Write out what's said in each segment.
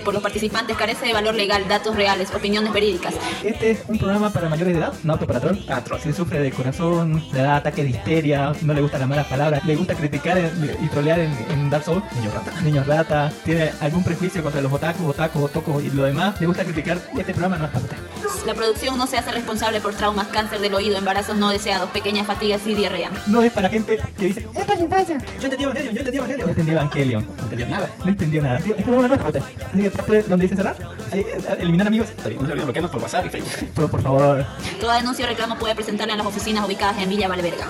por los participantes, carece de valor legal, datos reales, opiniones verídicas. Este es un programa para mayores de edad, no apto para troll. Atro. Si sufre de corazón, le da ataque de histeria, no le gustan las malas palabras, le gusta criticar y trolear en, en Dark Souls, niño rata, niños rata, tiene algún prejuicio contra los otakus, otakus, otocos y lo demás, le gusta criticar, este programa no es para usted. La producción no se hace responsable por traumas, cáncer del oído, embarazos no deseados, pequeñas fatigas y diarrea. No es para gente que dice, ¡Es para infancia! Yo entendí Evangelion, yo entendí Evangelion. No entendí Evangelion. No entendió nada. No entendió nada. Es. Así que parte donde dice cerrar, ahí, eh, eliminar amigos. No se olviden bloquearnos por WhatsApp y Facebook. Pero por favor, Toda denuncia o reclamo puede presentarla en las oficinas ubicadas en Villa Valverga.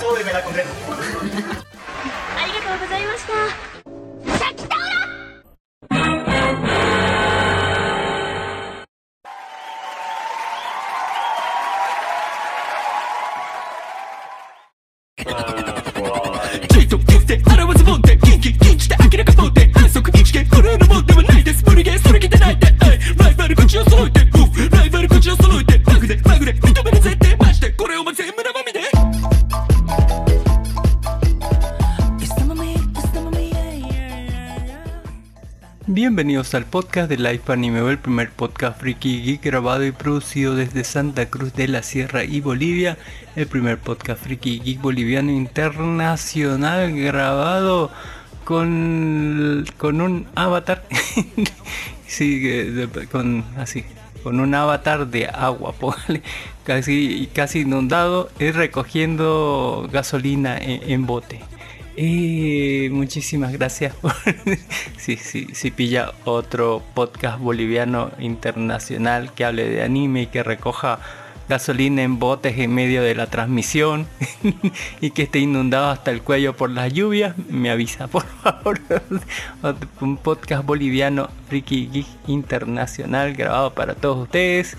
súbeme la concreta. Bienvenidos al podcast de Life Anime, el primer podcast friki geek grabado y producido desde Santa Cruz de la Sierra y Bolivia, el primer podcast friki geek boliviano internacional grabado con, con un avatar, con así, con un avatar de agua, casi, casi inundado, y recogiendo gasolina en- en bote. Eh, muchísimas gracias por... sí, sí, sí pilla otro podcast boliviano internacional que hable de anime y que recoja gasolina en botes en medio de la transmisión y que esté inundado hasta el cuello por las lluvias, me avisa, por favor. Un podcast boliviano Ricky Geek Internacional grabado para todos ustedes.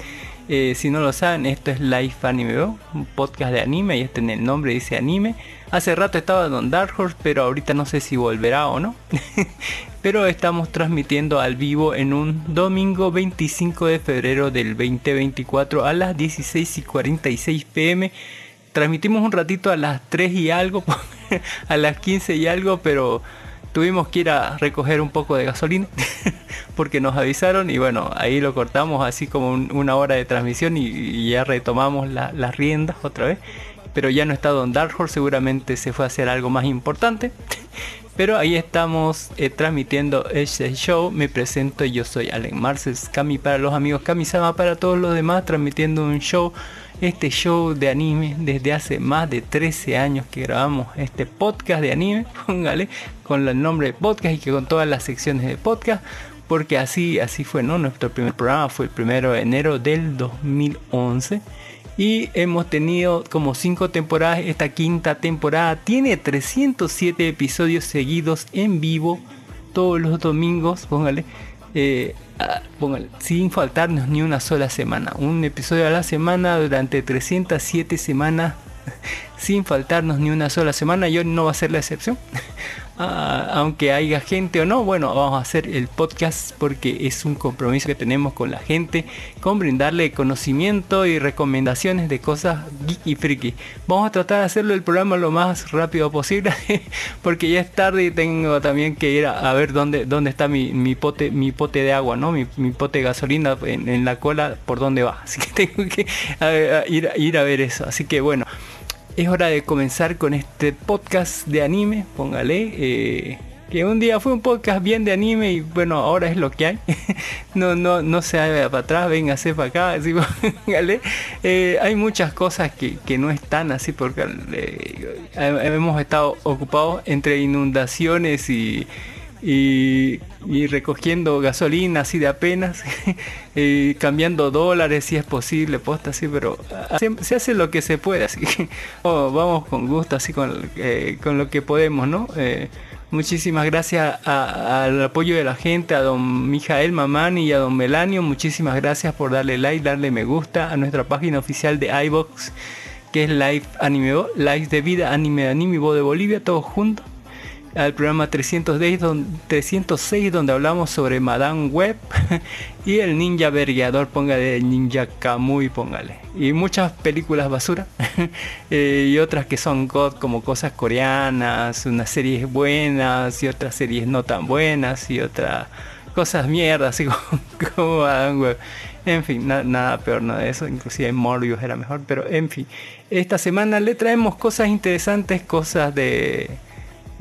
Eh, si no lo saben, esto es Life Anime, un podcast de anime y este en el nombre dice anime. Hace rato estaba Don Dark Horse, pero ahorita no sé si volverá o no. pero estamos transmitiendo al vivo en un domingo 25 de febrero del 2024 a las 16 y 46 pm. Transmitimos un ratito a las 3 y algo, a las 15 y algo, pero tuvimos que ir a recoger un poco de gasolina porque nos avisaron y bueno, ahí lo cortamos así como un- una hora de transmisión y, ya retomamos la- las riendas otra vez. Pero ya no está Don Dark Horse, seguramente se fue a hacer algo más importante. Pero ahí estamos eh, transmitiendo este show. Me presento, yo soy Allen Marces, Kami para los amigos, Kami-sama para todos los demás, transmitiendo un show, este show de anime desde hace más de 13 años que grabamos este podcast de anime, póngale, con el nombre de podcast y que con todas las secciones de podcast. Porque así, así fue, ¿no? Nuestro primer programa fue el primero de enero del 2011. Y hemos tenido como 5 temporadas. Esta quinta temporada tiene 307 episodios seguidos en vivo todos los domingos. Póngale. Eh, ah, sin faltarnos ni una sola semana. Un episodio a la semana durante 307 semanas. Sin faltarnos ni una sola semana. Yo no va a ser la excepción. Ah, aunque haya gente o no, bueno, vamos a hacer el podcast porque es un compromiso que tenemos con la gente, con brindarle conocimiento y recomendaciones de cosas geek y friki. Vamos a tratar de hacerlo el programa lo más rápido posible porque ya es tarde y tengo también que ir a, ver dónde, dónde está mi, mi pote, mi pote de agua, ¿no? Mi, pote de gasolina en, la cola por dónde va. Así que tengo que ir, ir a ver eso. Así que bueno. Es hora de comenzar con este podcast de anime, póngale. eh, que un día fue un podcast bien de anime y bueno, ahora es lo que hay. no, no, no se haga para atrás, véngase para acá. Así, póngale. Eh, hay muchas cosas que, que no están así porque eh, hemos estado ocupados entre inundaciones y, y, recogiendo gasolina así de apenas, y cambiando dólares si es posible, posta así, pero se, se hace lo que se puede, así que oh, vamos con gusto, así con, eh, con lo que podemos, ¿no? Eh, Muchísimas gracias al apoyo de la gente, a don Mijael Mamani y a don Melanio. Muchísimas gracias por darle like, darle me gusta a nuestra página oficial de iBox, que es Live Anime, Live de Vida Anime Anime Bo de Bolivia, todos juntos. Al programa 306, don- 306 donde hablamos sobre Madame Web y el ninja vergueador, póngale el ninja Kamui, póngale. Y muchas películas basura eh, y otras que son God como cosas coreanas, unas series buenas y otras series no tan buenas y otras cosas mierdas así como, Madame Web. En fin, na- nada peor nada de eso, inclusive Morbius era mejor, pero en fin, esta semana le traemos cosas interesantes, cosas de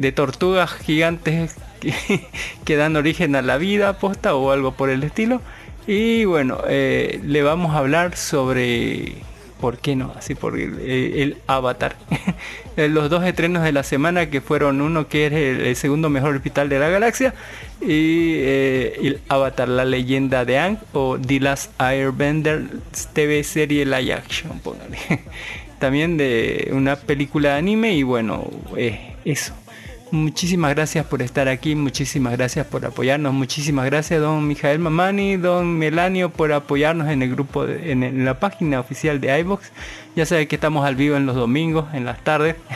de tortugas gigantes que, dan origen a la vida posta o algo por el estilo. Y bueno, eh, le vamos a hablar sobre, ¿por qué no? Así por el, Avatar. Eh, Los dos estrenos de la semana que fueron uno que es el, segundo mejor hospital de la galaxia y eh, el Avatar, la leyenda de Ang o The Last Airbender TV serie live action. También de una película de anime y bueno, eso. Muchísimas gracias por estar aquí, muchísimas gracias por apoyarnos, muchísimas gracias don Mijael Mamani, don Melanio por apoyarnos en el grupo, de- en, la página oficial de iBox. Ya saben que estamos al vivo en los domingos, en las tardes.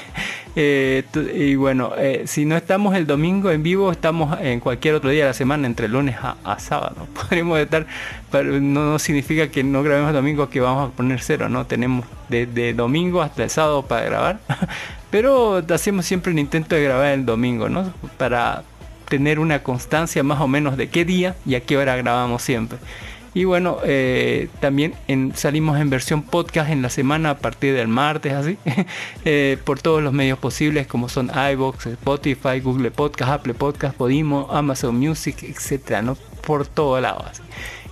Eh, y bueno, eh, si no estamos el domingo en vivo, estamos en cualquier otro día de la semana, entre lunes a, sábado. Podríamos estar, pero no, no significa que no grabemos domingo que vamos a poner cero, ¿no? Tenemos desde domingo hasta el sábado para grabar. Pero hacemos siempre el intento de grabar el domingo, ¿no? Para tener una constancia más o menos de qué día y a qué hora grabamos siempre. Y bueno, eh, también salimos en versión podcast en la semana a partir del martes, así, eh, por todos los medios posibles como son iBox, Spotify, Google Podcast, Apple Podcast, Podimo, Amazon Music, etcétera, ¿no? Por todo lado. así.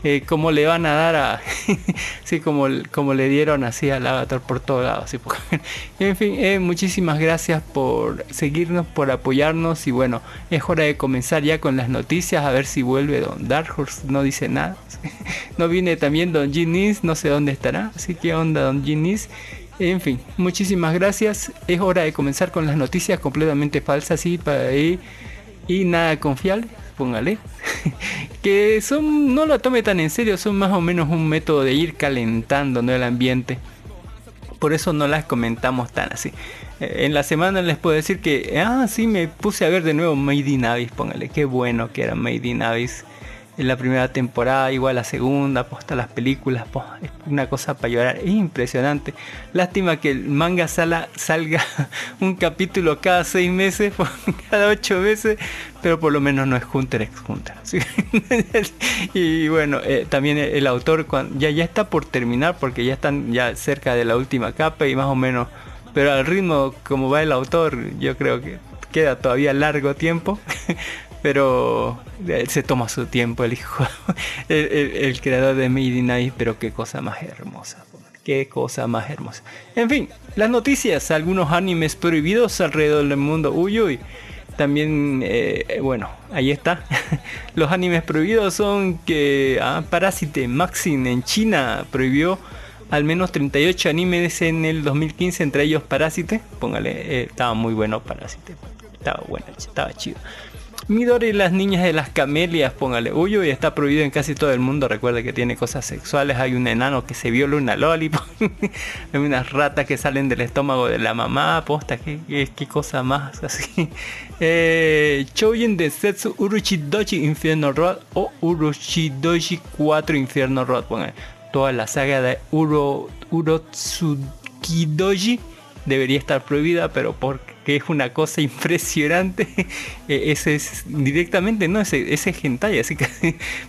Eh, como le van a dar a sí como, como le dieron así al avatar por todo lado así por- en fin eh, muchísimas gracias por seguirnos por apoyarnos y bueno es hora de comenzar ya con las noticias a ver si vuelve don Dark no dice nada no viene también don Ginis no sé dónde estará así que onda don Ginis en fin, muchísimas gracias. Es hora de comenzar con las noticias completamente falsas y, y, y nada confiables, póngale. que son, no lo tome tan en serio, son más o menos un método de ir calentando el ambiente. Por eso no las comentamos tan así. Eh, En la semana les puedo decir que, ah, sí, me puse a ver de nuevo Made in póngale, qué bueno que era Made in en la primera temporada, igual la segunda, posta las películas, es una cosa para llorar, es impresionante. Lástima que el manga sala, salga un capítulo cada seis meses, cada ocho meses, pero por lo menos no es Hunter x Hunter. y bueno, eh, también el autor cuan- ya, ya está por terminar porque ya están ya cerca de la última capa y más o menos, pero al ritmo como va el autor, yo creo que queda todavía largo tiempo. Pero eh, se toma su tiempo el hijo, el, el- el creador de Abyss, pero qué cosa más hermosa, qué cosa más hermosa. En fin, las noticias, algunos animes prohibidos alrededor del mundo, uy uy. También, eh, bueno, ahí está. Los animes prohibidos son que ah, Parasite Maxim en China prohibió al menos 38 animes en el 2015, entre ellos Parasite. Póngale, eh, estaba muy bueno Parasite. Estaba bueno, estaba chido. Midori y las niñas de las camelias, póngale. Uy, uy, está prohibido en casi todo el mundo. Recuerde que tiene cosas sexuales. Hay un enano que se viola una lollipop. Hay unas ratas que salen del estómago de la mamá. Posta, qué, qué- qué cosa más así. Eh, de Setsu Uruchidoji Infierno Road o Uruchidoji 4 Infierno Road. Póngale. Toda la saga de Uro, debería estar prohibida, pero por que es una cosa impresionante. Eh, ese es directamente, no, ese, ese es hentai, así que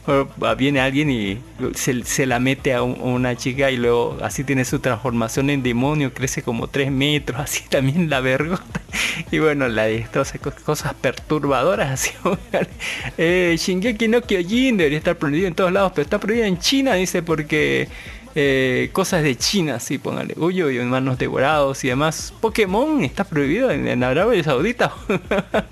viene alguien y se, la mete a, una chica y luego así tiene su transformación en demonio, crece como 3 metros, así también la vergota. Y bueno, la de estas cosas perturbadoras, así. eh, Shingeki no Kyojin debería estar prohibido en todos lados, pero está prohibido en China, dice, porque eh, cosas de China, sí, póngale. Uy, uy, manos devorados y demás. Pokémon está prohibido en, Arabia Saudita.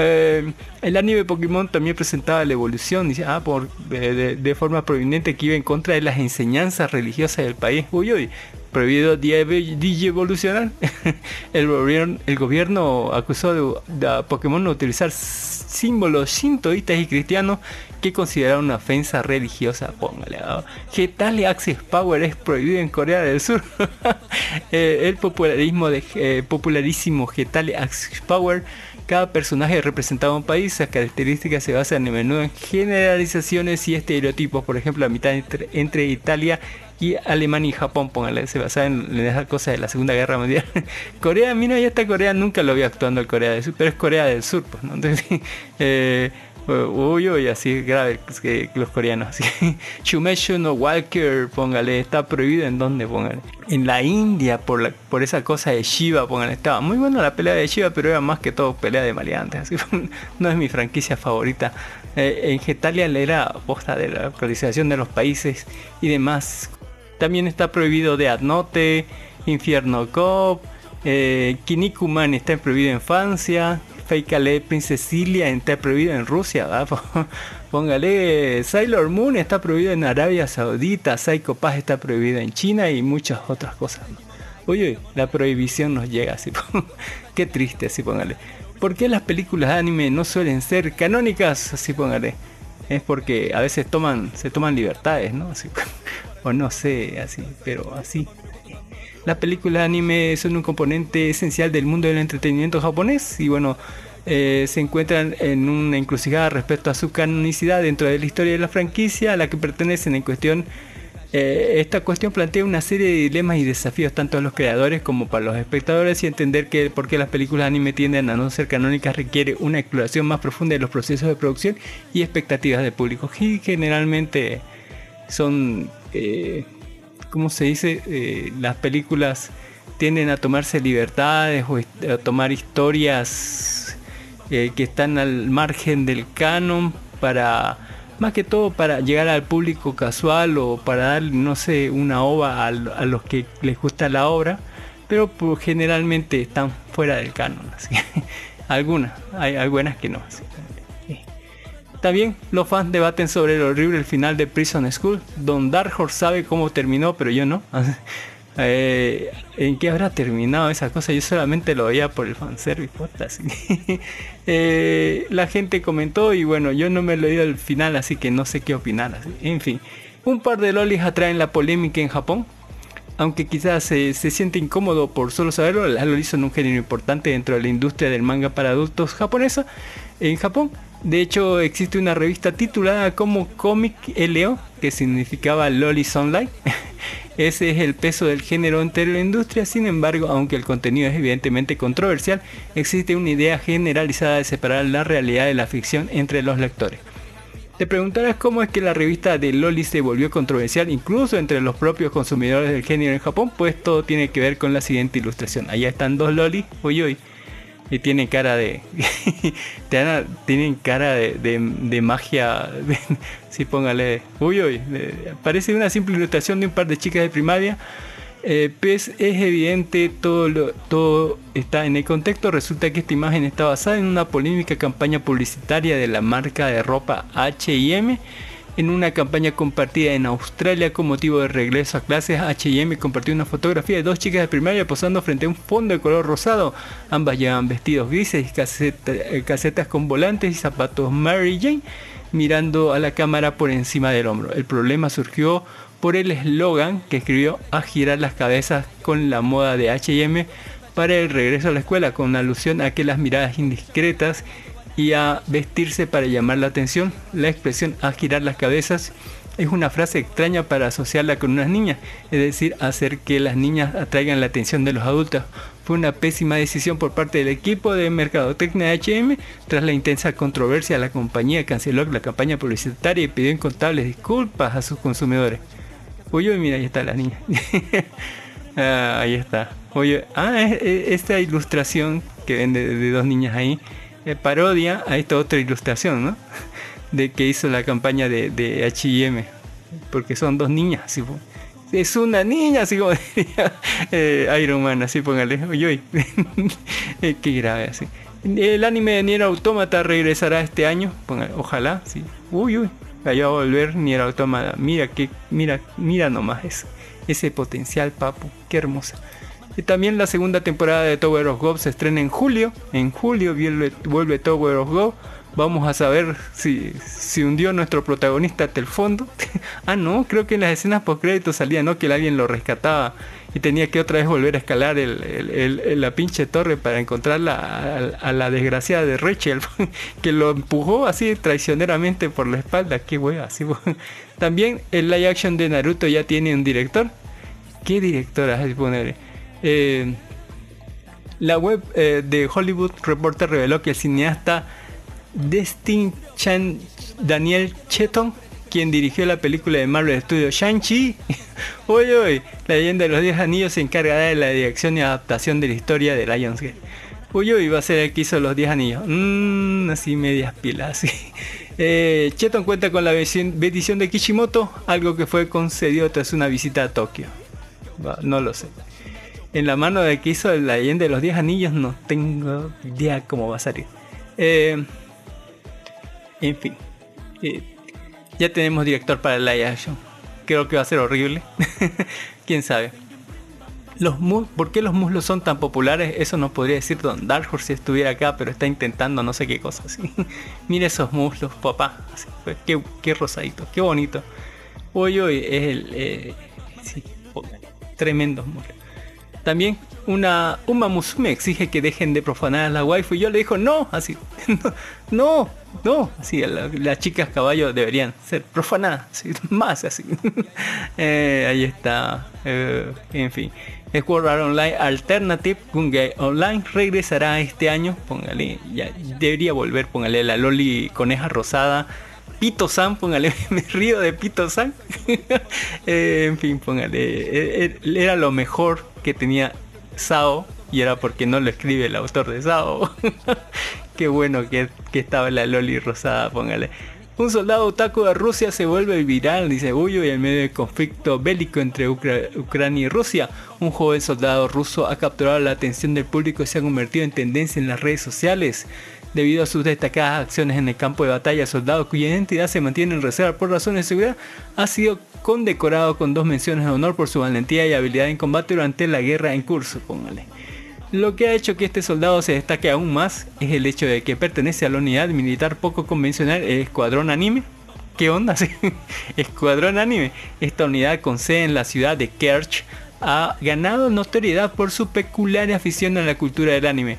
Eh, el anime Pokémon también presentaba la evolución, dice, ah, por, de, forma prominente que iba en contra de las enseñanzas religiosas del país. Uy, uy, prohibido evolucionar. el, gobierno, el gobierno acusó de, a Pokémon de utilizar símbolos sintoístas y cristianos que consideraron una ofensa religiosa. Póngale. Getale Access Power es prohibido en Corea del Sur. Eh, el popularismo de eh, popularísimo Getale Access Power. Cada personaje representaba un país. Sus características se basan a menudo en generalizaciones y estereotipos. Por ejemplo, la mitad entre, Italia y Alemania y Japón, póngale, se basa en, esas cosas de la Segunda Guerra Mundial. Corea, mira, ya está Corea, nunca lo vi actuando el Corea del Sur, pero es Corea del Sur, pues, ¿no? Entonces, eh, uy, uy, así grave que los coreanos. Shumeshu no Walker, póngale, está prohibido en dónde, póngale. En la India, por, la, por esa cosa de Shiva, póngale, estaba muy buena la pelea de Shiva, pero era más que todo pelea de maleantes. Así, no es mi franquicia favorita. Eh, en Getalia era posta de la actualización de los países y demás también está prohibido de Adnote, Infierno Cop, eh, Kinikuman está prohibido en Francia, Feikale Princesilia está prohibido en Rusia, póngale Sailor Moon está prohibido en Arabia Saudita, Psycho Pass está prohibido en China y muchas otras cosas. Oye, la prohibición nos llega así. Qué triste, así póngale. ¿Por qué las películas de anime no suelen ser canónicas? Así póngale. Es porque a veces toman, se toman libertades, ¿no? O no sé, así, pero así. Las películas de anime son un componente esencial del mundo del entretenimiento japonés y bueno, eh, se encuentran en una encrucijada respecto a su canonicidad dentro de la historia de la franquicia a la que pertenecen en cuestión. Eh, esta cuestión plantea una serie de dilemas y desafíos tanto a los creadores como para los espectadores y entender que por qué las películas anime tienden a no ser canónicas requiere una exploración más profunda de los procesos de producción y expectativas del público y generalmente son eh, ¿cómo se dice? Eh, las películas tienden a tomarse libertades o a tomar historias eh, que están al margen del canon para más que todo para llegar al público casual o para dar no sé una ova a, los que les gusta la obra pero pues, generalmente están fuera del canon algunas hay algunas que no también los fans debaten sobre el horrible final de Prison School. Don Dark sabe cómo terminó, pero yo no. Eh, ¿En qué habrá terminado esa cosa? Yo solamente lo veía por el fanservice. Eh, la gente comentó y bueno, yo no me lo he leído el final, así que no sé qué opinar. En fin, un par de lolis atraen la polémica en Japón. Aunque quizás se siente incómodo por solo saberlo, las lolis son un género importante dentro de la industria del manga para adultos japonesa. En Japón de hecho, existe una revista titulada como Comic LO, que significaba Lolis Online. Ese es el peso del género entero en la industria, sin embargo, aunque el contenido es evidentemente controversial, existe una idea generalizada de separar la realidad de la ficción entre los lectores. Te preguntarás cómo es que la revista de Lolis se volvió controversial incluso entre los propios consumidores del género en Japón, pues todo tiene que ver con la siguiente ilustración. Allá están dos Lolis, uy uy, y tienen cara de. tienen cara de, magia. si póngale. Uy, uy. parece una simple ilustración de un par de chicas de primaria. Eh, pues es evidente, todo, todo está en el contexto. Resulta que esta imagen está basada en una polémica campaña publicitaria de la marca de ropa HM en una campaña compartida en Australia con motivo de regreso a clases, H&M compartió una fotografía de dos chicas de primaria posando frente a un fondo de color rosado. Ambas llevan vestidos grises y eh, casetas con volantes y zapatos Mary Jane mirando a la cámara por encima del hombro. El problema surgió por el eslogan que escribió a girar las cabezas con la moda de H&M para el regreso a la escuela, con alusión a que las miradas indiscretas y a vestirse para llamar la atención. La expresión a girar las cabezas es una frase extraña para asociarla con unas niñas, es decir, hacer que las niñas atraigan la atención de los adultos. Fue una pésima decisión por parte del equipo de mercadotecnia H&M. Tras la intensa controversia, la compañía canceló la campaña publicitaria y pidió incontables disculpas a sus consumidores. Oye, mira, ahí está la niña. Ah, ahí está. Oye, ah, esta ilustración que ven de, dos niñas ahí, eh, parodia a esta otra ilustración, ¿no? De que hizo la campaña de, H&M. Porque son dos niñas, así es una niña, así como diría eh, Iron Man, así póngale. Uy. Eh, qué grave, así. El anime de Nier Automata regresará este año, ojalá, sí. Uy, uy. A volver Nier Automata. Mira, que, mira, mira nomás. Ese potencial, papu. Qué hermosa. Y también la segunda temporada de Tower of God se estrena en julio. En julio vuelve, Tower of God vamos a saber si, si hundió nuestro protagonista hasta el fondo. ah, no, creo que en las escenas post crédito salía, ¿no? Que alguien lo rescataba y tenía que otra vez volver a escalar la pinche torre para encontrar a, la desgraciada de Rachel, que lo empujó así traicioneramente por la espalda. Qué hueva, así. También el live action de Naruto ya tiene un director. ¿Qué director? Eh, la web eh, de Hollywood Reporter reveló que el cineasta Destin Chan Daniel Cheton, quien dirigió la película de Marvel Studios Shang-Chi. hoy hoy, la leyenda de los 10 anillos se encargará de la dirección y adaptación de la historia de Lionsgate. Uy, uy, va a ser el que hizo los 10 anillos. Mmm, así medias pilas. Eh, Cheton cuenta con la bendición de Kishimoto, algo que fue concedido tras una visita a Tokio. no lo sé. En la mano de que hizo la leyenda de los 10 anillos no tengo idea cómo va a salir. Eh, en fin. Eh, ya tenemos director para el live action. Creo que va a ser horrible. Quién sabe. Los ¿Por qué los muslos son tan populares? Eso nos podría decir Don Dark si estuviera acá, pero está intentando no sé qué cosa. Mire esos muslos, papá. Pues, qué, qué, rosadito, qué bonito. Hoy hoy es el... Eh, sí, muslos. También una Uma Musume exige que dejen de profanar a la waifu y yo le dijo no, así, no, no, así, las chicas caballo deberían ser profanadas, más así. Eh, ahí está, eh, en fin. Sword Art Online Alternative Gungay Online regresará este año, póngale, ya debería volver, póngale la Loli Coneja Rosada. Pito San, póngale, me río de Pito San. Eh, en fin, póngale, era lo mejor que tenía Sao y era porque no lo escribe el autor de Sao. Qué bueno que, estaba la Loli rosada, póngale. Un soldado otaku de Rusia se vuelve viral, dice Bullo, y en medio del conflicto bélico entre Ucrania y Rusia, un joven soldado ruso ha capturado la atención del público y se ha convertido en tendencia en las redes sociales. Debido a sus destacadas acciones en el campo de batalla, soldado cuya identidad se mantiene en reserva por razones de seguridad ha sido condecorado con dos menciones de honor por su valentía y habilidad en combate durante la guerra en curso, póngale. Lo que ha hecho que este soldado se destaque aún más es el hecho de que pertenece a la unidad militar poco convencional, el Escuadrón Anime. ¿Qué onda? Escuadrón Anime. Esta unidad con sede en la ciudad de Kerch ha ganado notoriedad por su peculiar afición a la cultura del anime.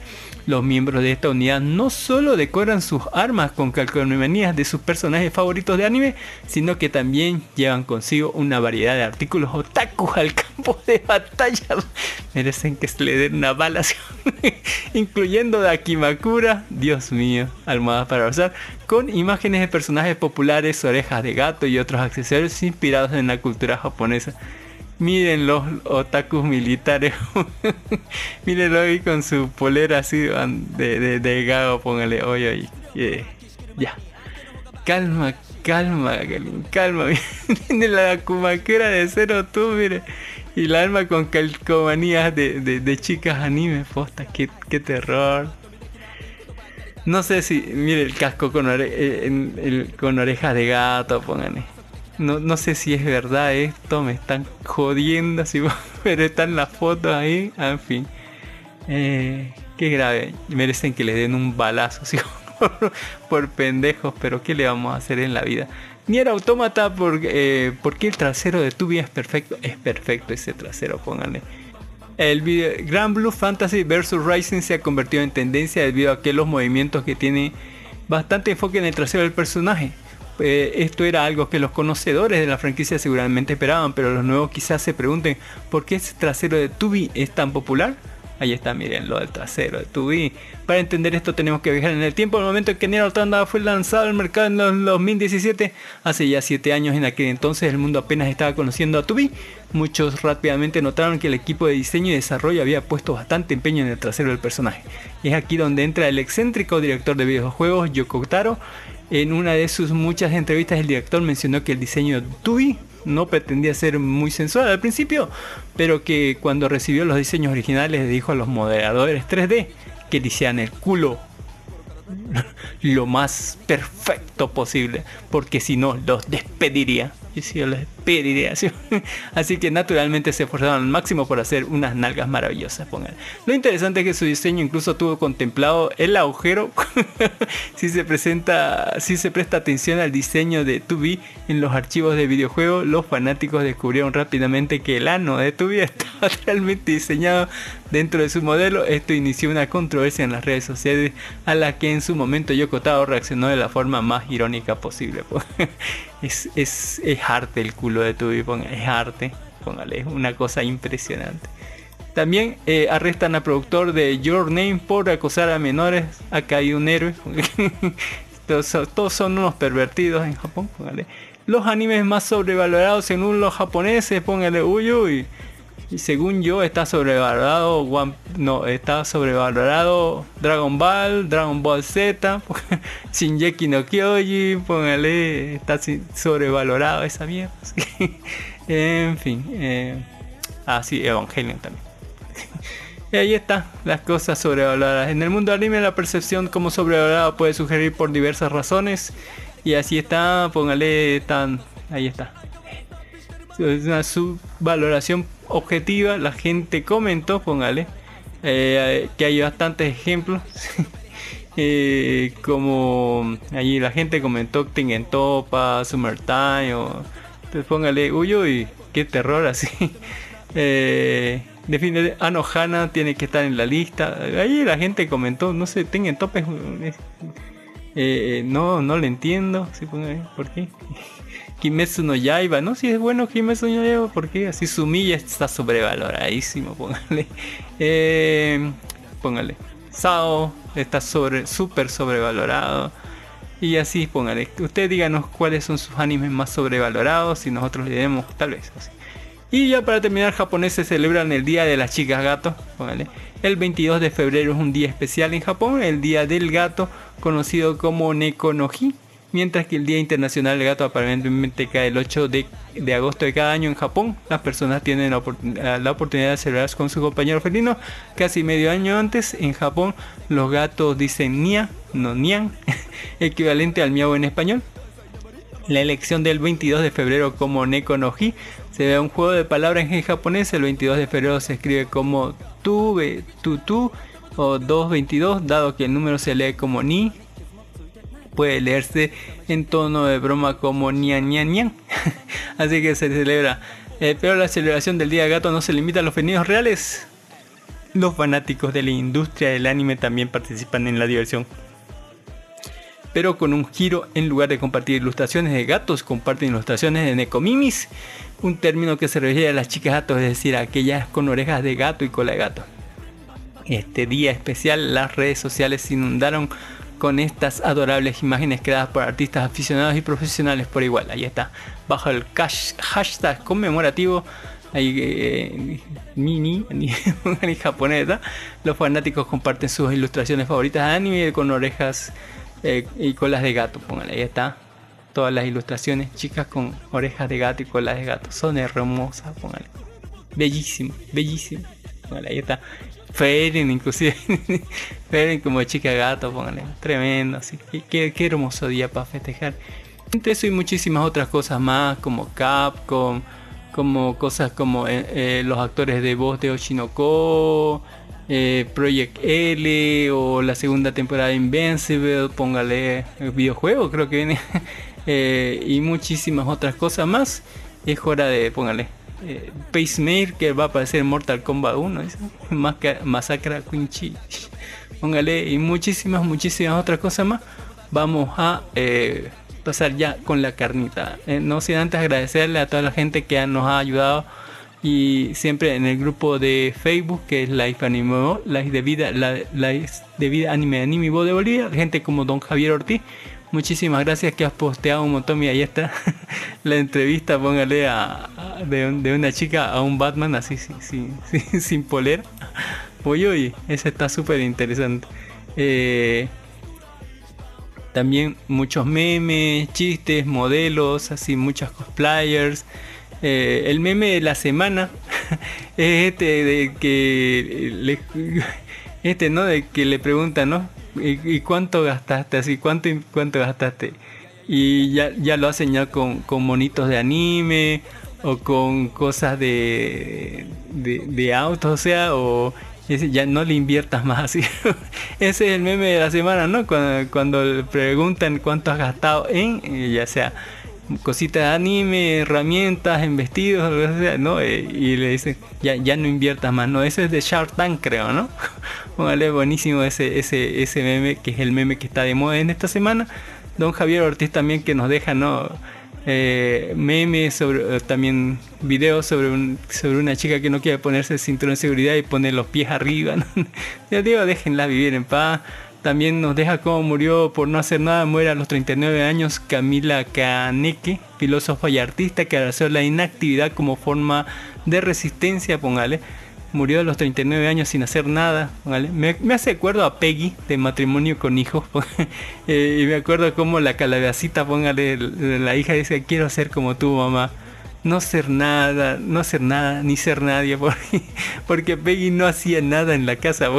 Los miembros de esta unidad no solo decoran sus armas con calcomanías de sus personajes favoritos de anime, sino que también llevan consigo una variedad de artículos otakus al campo de batalla. Merecen que se le den una bala, incluyendo Dakimakura, Dios mío, almohadas para usar, con imágenes de personajes populares, orejas de gato y otros accesorios inspirados en la cultura japonesa. Miren los otakus militares. Mírenlo ahí con su polera así de, de. Póngale, oye, oye. ya. Calma, calma, calma. Miren la kumakura de cero tú, mire. Y la alma con calcomanías de, de, chicas anime. Posta, qué, qué terror. No sé si, mire el casco con, eh, con orejas de gato, póngale. No, no sé si es verdad esto, me están jodiendo, así, pero están las fotos ahí, ah, en fin. Eh, qué grave, merecen que les den un balazo, ¿sí? por, pendejos, pero ¿qué le vamos a hacer en la vida? Ni era autómata porque, eh, porque el trasero de tu vida es perfecto. Es perfecto ese trasero, pónganle. El video Grand Blue Fantasy vs Rising se ha convertido en tendencia debido a que los movimientos que tiene bastante enfoque en el trasero del personaje Eh, esto era algo que los conocedores de la franquicia seguramente esperaban, pero los nuevos quizás se pregunten por qué ese trasero de Tubi es tan popular. Ahí está, miren lo del trasero de Tubi. Para entender esto tenemos que viajar en el tiempo. El momento en que Nier Automata fue lanzado al mercado en el 2017, hace ya 7 años en aquel entonces el mundo apenas estaba conociendo a Tubi. Muchos rápidamente notaron que el equipo de diseño y desarrollo había puesto bastante empeño en el trasero del personaje. Es aquí donde entra el excéntrico director de videojuegos Yoko Taro. En una de sus muchas entrevistas el director mencionó que el diseño de Tubi no pretendía ser muy sensual al principio, pero que cuando recibió los diseños originales dijo a los moderadores 3D que le hicieran el culo lo más perfecto posible, porque si no los despediría. Así que naturalmente se esforzaron al máximo por hacer unas nalgas maravillosas. Pongan. Lo interesante es que su diseño incluso tuvo contemplado el agujero. si se presenta, si se presta atención al diseño de Tubi en los archivos de videojuego, los fanáticos descubrieron rápidamente que el ano de Tubi estaba realmente diseñado dentro de su modelo. Esto inició una controversia en las redes sociales a la que en su momento Yoko Taro reaccionó de la forma más irónica posible. Es, es, es arte el culo de Tubi, es arte, póngale, es una cosa impresionante. También eh, arrestan al productor de Your Name por acosar a menores. Acá hay un héroe. todos, todos, son unos pervertidos en Japón. Póngale. Los animes más sobrevalorados según los japoneses. Póngale uy uy. Según yo está sobrevalorado no, está sobrevalorado Dragon Ball, Dragon Ball Z, Shinjeki no Kyoji, póngale, está sobrevalorado esa mierda. en fin, eh, ah Evangelion también. y ahí está, las cosas sobrevaloradas. En el mundo anime la percepción como sobrevalorado puede sugerir por diversas razones. Y así está, póngale, tan, ahí está. Es una subvaloración objetiva, la gente comentó, póngale, eh, que hay bastantes ejemplos. eh, como allí la gente comentó Tengen Topa, Summertime, o pues póngale, uy, uy, qué terror así. eh, define Anohana tiene que estar en la lista. Ahí la gente comentó, no sé, Tengen Topa eh, no, no le entiendo. ¿sí? ¿Por qué? Kimetsu no Yaiba, ¿no? Si es bueno Kimetsu no Yaiba, porque así su milla está sobrevaloradísimo, póngale. Eh, póngale. Sao está sobre, súper sobrevalorado. Y así, póngale. Usted díganos cuáles son sus animes más sobrevalorados y nosotros le diremos tal vez así. Y ya para terminar, japoneses celebran el Día de las Chicas Gato. Póngale. El 22 de febrero es un día especial en Japón, el Día del Gato, conocido como Neko no Hi Mientras que el Día Internacional del Gato aparentemente cae el 8 de, agosto de cada año en Japón, las personas tienen la, oportunidad de celebrar con su compañero felino. Casi medio año antes, en Japón, los gatos dicen nia, no nian, equivalente al miau en español. La elección del 22 de febrero como Neko no Hi se ve un juego de palabras en japonés. El 22 de febrero se escribe como tu, tu, tu o 222, dado que el número se lee como ni puede leerse en tono de broma como ñan ñan ñan. Así que se celebra. Eh, pero la celebración del Día del Gato no se limita a los fenómenos reales. Los fanáticos de la industria del anime también participan en la diversión. Pero con un giro, en lugar de compartir ilustraciones de gatos, comparten ilustraciones de nekomimis, un término que se refiere a las chicas gatos, es decir, a aquellas con orejas de gato y cola de gato. Este día especial, las redes sociales se inundaron con estas adorables imágenes creadas por artistas aficionados y profesionales por igual. Ahí está, bajo el hashtag conmemorativo ahí, eh, mini en japonés, los fanáticos comparten sus ilustraciones favoritas de anime con orejas eh, y colas de gato. Póngale, ahí está. Todas las ilustraciones, chicas con orejas de gato y colas de gato. Son hermosas, póngale. Bellísimo, bellísimo. Póngale, ahí está. Feren, inclusive. Feren como chica gato, póngale. Tremendo, así. Qué, qué hermoso día para festejar. Entre eso y muchísimas otras cosas más, como Capcom, como cosas como eh, eh, los actores de voz de Oshinoko, eh, Project L o la segunda temporada de Invincible, póngale el videojuego, creo que viene, y muchísimas otras cosas más. Es hora de, póngale, eh, Pacemaker que va a aparecer Mortal Kombat 1, Masacra Quincy, póngale, y muchísimas, muchísimas otras cosas más. Vamos a eh, pasar ya con la carnita. Eh, no sin antes agradecerle a toda la gente que nos ha ayudado y siempre en el grupo de Facebook que es Life Anime Life de Vida, Life de Vida Anime Anime de Bolivia, gente como Don Javier Ortiz. Muchísimas gracias que has posteado un montón y ahí está la entrevista, póngale a, de, una chica a un Batman así sin polera. Uy, uy, ese está súper interesante. Eh, también muchos memes, chistes, modelos, así muchos cosplayers. Eh, el meme de la semana es este de que le, este no de que le preguntan no ¿Y, cuánto gastaste así cuánto cuánto gastaste y ya, ya lo hacen ya con, con monitos de anime o con cosas de, de, autos o sea o ya no le inviertas más así. Ese es el meme de la semana, ¿no? Cuando, cuando preguntan cuánto has gastado en, eh, ya sea cositas de anime, herramientas, en vestidos, ¿no? Eh, y le dicen, ya, ya no inviertas más, ¿no? Ese es de Shark Tank, creo, ¿no? Póngale buenísimo ese, ese, ese meme, que es el meme que está de moda en esta semana. Don Javier Ortiz también que nos deja, ¿no? eh, memes, sobre, eh, también videos sobre, sobre una chica que no quiere ponerse el cinturón de seguridad y pone los pies arriba. Ya digo, déjenla vivir en paz. También nos deja cómo murió por no hacer nada, muere a los 39 años Camila Caneke, filósofa y artista que abrazó la inactividad como forma de resistencia, póngale murió a los 39 años sin hacer nada. Me, hace acuerdo a Peggy de matrimonio con hijos. Eh, y me acuerdo como la calabacita, póngale, la hija dice, quiero ser como tu mamá. No ser nada, no ser nada, ni ser nadie, porque, porque Peggy no hacía nada en la casa,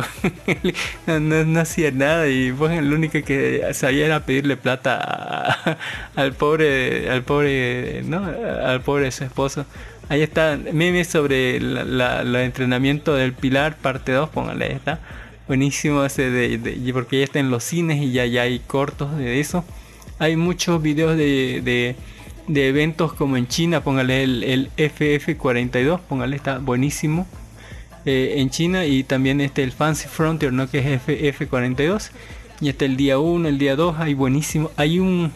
no, hacía nada y pues, lo único que sabía era pedirle plata al pobre, al pobre, ¿no? Al pobre su esposo. Ahí está, memes sobre el entrenamiento del Pilar, parte 2, póngale, está. Buenísimo ese de, porque ya está en los cines y ya, ya hay cortos de eso. Hay muchos videos de, de, eventos como en China, póngale el, FF42, póngale, está buenísimo. Eh, en China y también este el Fancy Frontier, ¿no? que es FF42. Y está el día 1, el día 2, hay buenísimo. Hay un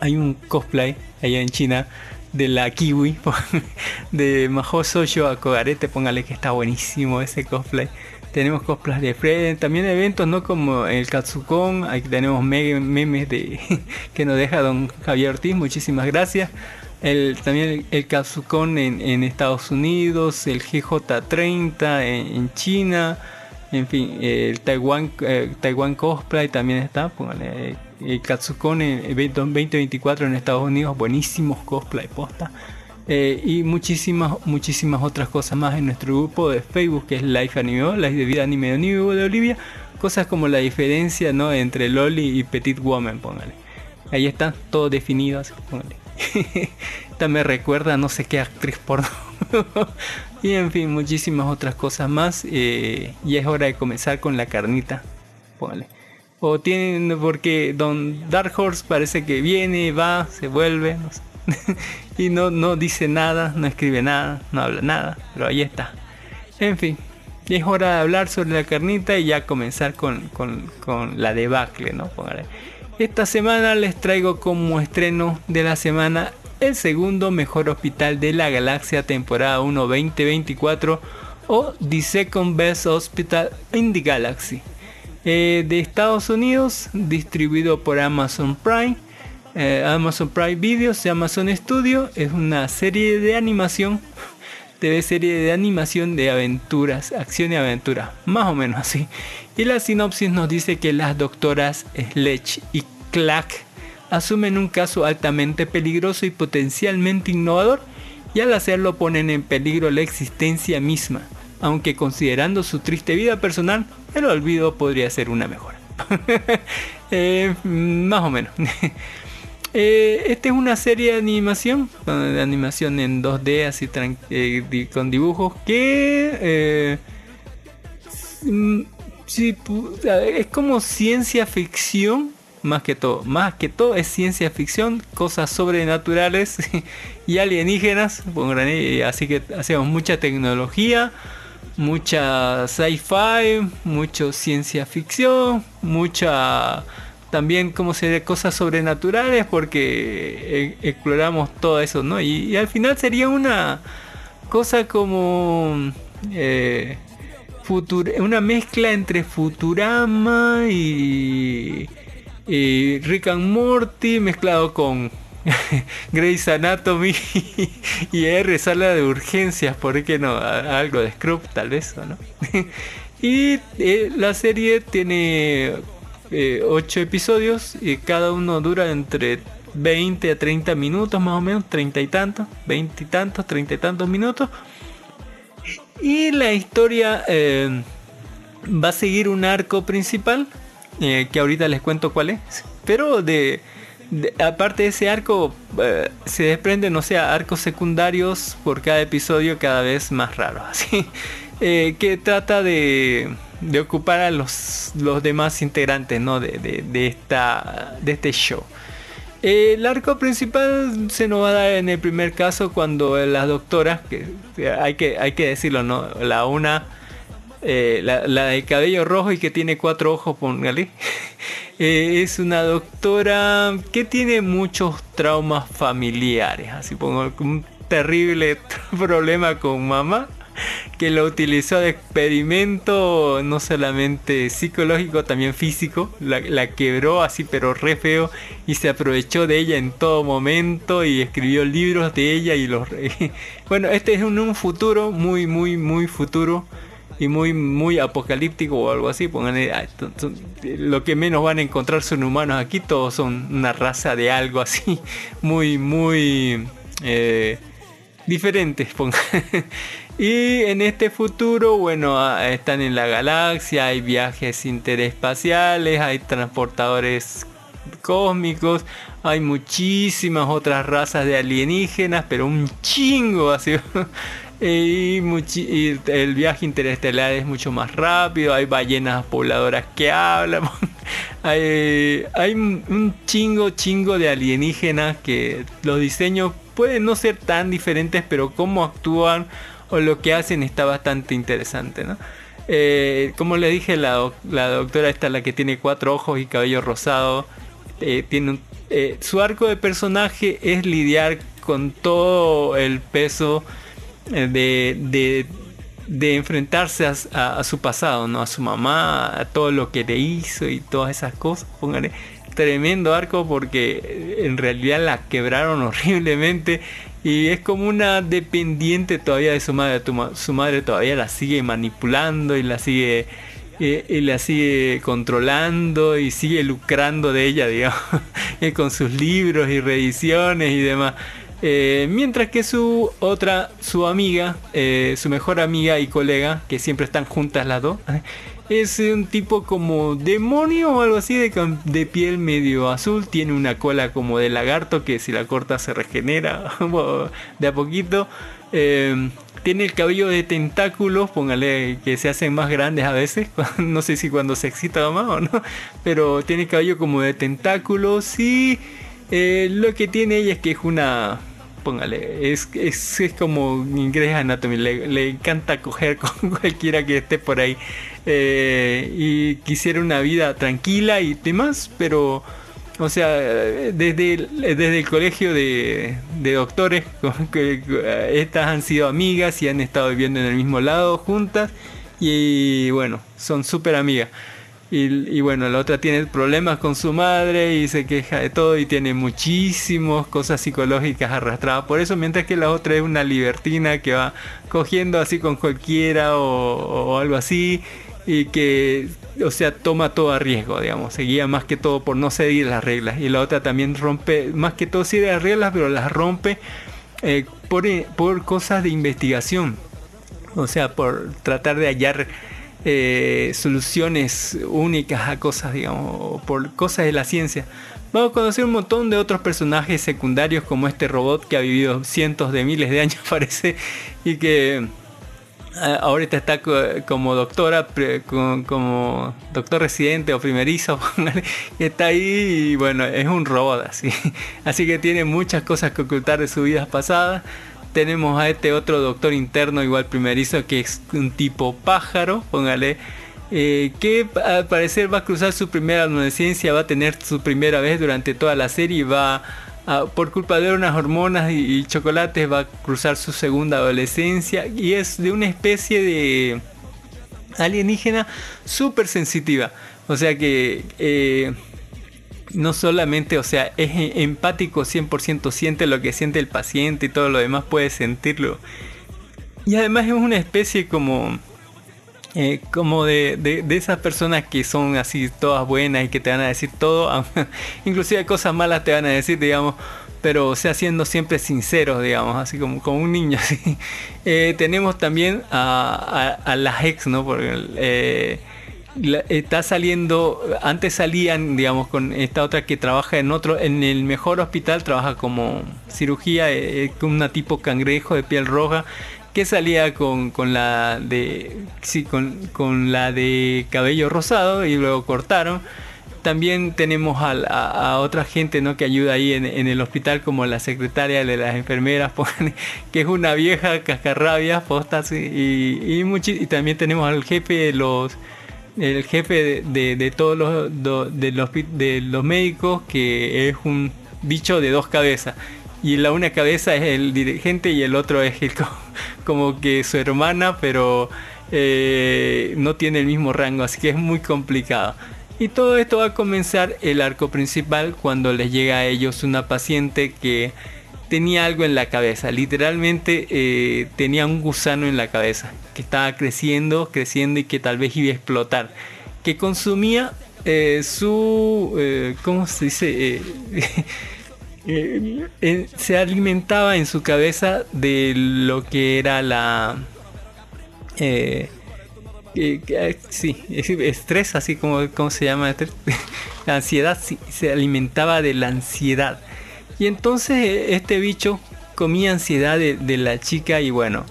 hay un cosplay allá en China de la Kiwi, de Majo Soyo a Kogarete, póngale que está buenísimo ese cosplay. Tenemos cosplays de Fred, también eventos no como el Katsukon, aquí tenemos memes de que nos deja don Javier Ortiz, muchísimas gracias. El, también el, Katsukon en, Estados Unidos, el GJ30 en, China, en fin, el Taiwan, eh, Taiwan Cosplay también está, eh, Katsukon en 2024 en Estados Unidos, buenísimos cosplay posta. Eh, y muchísimas, muchísimas otras cosas más en nuestro grupo de Facebook que es Life Anime, Life de Vida Anime de Olivia. Cosas como la diferencia ¿no? entre Loli y Petit Woman, póngale. Ahí está todo definido, así. Esta me recuerda no sé qué actriz porno. y en fin, muchísimas otras cosas más. Eh, y es hora de comenzar con la carnita. Póngale. O tienen, porque Don Dark Horse parece que viene, va, se vuelve, y no, no dice nada, no escribe nada, no habla nada, pero ahí está. En fin, es hora de hablar sobre la carnita y ya comenzar con, la debacle, ¿no? Esta semana les traigo como estreno de la semana el segundo mejor hospital de la galaxia temporada 1 2024 o The Second Best Hospital in the Galaxy. Eh, de Estados Unidos, distribuido por Amazon Prime. Eh, Amazon Prime Videos y Amazon Studio es una serie de animación, TV serie de animación de aventuras, acción y aventura, más o menos así. Y la sinopsis nos dice que las doctoras Sledge y Clack asumen un caso altamente peligroso y potencialmente innovador y al hacerlo ponen en peligro la existencia misma aunque considerando su triste vida personal, el olvido podría ser una mejora. Eh, más o menos. eh, esta es una serie de animación, de animación en 2D, así eh, con dibujos, que eh, mm, es como ciencia ficción, más que todo. Más que todo es ciencia ficción, cosas sobrenaturales y alienígenas. Así que hacemos mucha tecnología mucha sci-fi, mucho ciencia ficción, mucha también como se de cosas sobrenaturales porque eh, exploramos todo eso, ¿no? Y, al final sería una cosa como eh, Futur- una mezcla entre Futurama y, Rick and Morty mezclado con Grey's Anatomy y R sala de urgencias, ¿por qué no? Algo de Scrub tal vez, ¿o ¿no? y eh, la serie tiene 8 episodios y cada uno dura entre 20 a 30 minutos más o menos, 30 y tantos, 20 y tantos, 30 y tantos minutos. Y la historia eh, va a seguir un arco principal, eh, que ahorita les cuento cuál es. Pero de, aparte de ese arco, eh, se desprenden, no sé, arcos secundarios por cada episodio cada vez más raros. Así, eh, que trata de, de ocupar a los, los demás integrantes ¿no? de, de- esta, de este show. El arco principal se nos va a dar en el primer caso cuando las doctoras, que que hay que, hay que decirlo, ¿no? La una, eh, la, la de cabello rojo y que tiene cuatro ojos, póngale. eh, es una doctora que tiene muchos traumas familiares, así pongo un terrible problema con mamá que lo utilizó de experimento no solamente psicológico, también físico. La, la quebró así, pero re feo. Y se aprovechó de ella en todo momento y escribió libros de ella y los... bueno, este es un, un futuro muy, muy, muy futuro y muy muy apocalíptico o algo así pónganle ah, lo que menos van a encontrar son humanos aquí todos son una raza de algo así muy muy eh, diferentes pongan. Y en este futuro bueno están en la galaxia hay viajes interespaciales hay transportadores cósmicos hay muchísimas otras razas de alienígenas pero un chingo así y, muchi- y el viaje interestelar es mucho más rápido, hay ballenas pobladoras que hablan, hay, hay un chingo, chingo de alienígenas que los diseños pueden no ser tan diferentes, pero cómo actúan o lo que hacen está bastante interesante, ¿no? Eh, como le dije, la, la doctora esta, la que tiene cuatro ojos y cabello rosado, eh, tiene eh, su arco de personaje es lidiar con todo el peso de, de, enfrentarse a, su pasado, ¿no? A su mamá, a todo lo que le hizo y todas esas cosas. Póngale tremendo arco porque en realidad la quebraron horriblemente y es como una dependiente todavía de su madre. Su madre todavía la sigue manipulando y la sigue y, la sigue controlando y sigue lucrando de ella, digamos, con sus libros y reediciones y demás. Eh, mientras que su otra, su amiga, eh, su mejor amiga y colega, que siempre están juntas las dos, es un tipo como demonio o algo así de, de piel medio azul, tiene una cola como de lagarto que si la corta se regenera de a poquito. Eh, tiene el cabello de tentáculos, póngale que se hacen más grandes a veces, no sé si cuando se excita más o no, pero tiene el cabello como de tentáculos y eh, lo que tiene ella es que es una, póngale, es, es, es como Grey's Anatomy, le, le encanta coger con cualquiera que esté por ahí eh, y quisiera una vida tranquila y demás, pero... O sea, desde el, desde el colegio de, de doctores, que, estas han sido amigas y han estado viviendo en el mismo lado juntas. Y bueno, son súper amigas. Y, bueno, la otra tiene problemas con su madre y se queja de todo y tiene muchísimas cosas psicológicas arrastradas por eso, mientras que la otra es una libertina que va cogiendo así con cualquiera o algo así y que, o sea, toma todo a riesgo, digamos, se guía más que todo por no seguir las reglas y la otra también rompe, más que todo sigue las reglas, pero las rompe eh, por, por cosas de investigación, o sea, por tratar de hallar eh, soluciones únicas a cosas, digamos, por cosas de la ciencia. Vamos a conocer un montón de otros personajes secundarios como este robot que ha vivido cientos de miles de años parece y que eh, ahorita está co- como doctora, como doctor residente o primerizo, que está ahí y bueno, es un robot así. Así que tiene muchas cosas que ocultar de sus vidas pasadas. Tenemos a este otro doctor interno igual primerizo que es un tipo pájaro, póngale. eh, que al parecer va a cruzar su primera adolescencia, va a tener su primera vez durante toda la serie y va por culpa de unas hormonas y, y chocolates va a cruzar su segunda adolescencia y es de una especie de alienígena súper sensitiva. O sea que eh, no solamente, o sea, es e- empático 100%, siente lo que siente el paciente y todo lo demás puede sentirlo. Y además es una especie como... eh, como de, de- esas personas que son así todas buenas y que te van a decir todo, inclusive cosas malas te van a decir, digamos, pero o sea, siendo siempre sinceros, digamos, así como, como un niño. Así. Eh, tenemos también a, a- las ex, ¿no? Porque eh, está saliendo, antes salían, digamos, con esta otra que trabaja en otro, en el mejor hospital, trabaja como cirugía, eh, una tipo cangrejo de piel roja, que salía con, con la de sí, con, con la de cabello rosado y luego cortaron. También tenemos a, otra gente ¿no? que ayuda ahí en, en el hospital, como la secretaria de las enfermeras, que es una vieja cascarrabia, posta, sí, y, y, y también tenemos al jefe los el jefe de, de- todos los, de, los, de los médicos, que es un bicho de dos cabezas. Y la una cabeza es el dirigente y el otro es como que su hermana, pero eh, no tiene el mismo rango, así que es muy complicado. Y todo esto va a comenzar el arco principal cuando les llega a ellos una paciente que tenía algo en la cabeza, literalmente eh, tenía un gusano en la cabeza, que estaba creciendo, creciendo y que tal vez iba a explotar, que consumía eh, su, ¿cómo se dice? Eh, se alimentaba en su cabeza de lo que era la... eh, eh, sí, es- estrés, así como ¿cómo se llama, la ansiedad, sí, se alimentaba de la ansiedad. Y entonces este bicho comía ansiedad de, la chica y bueno,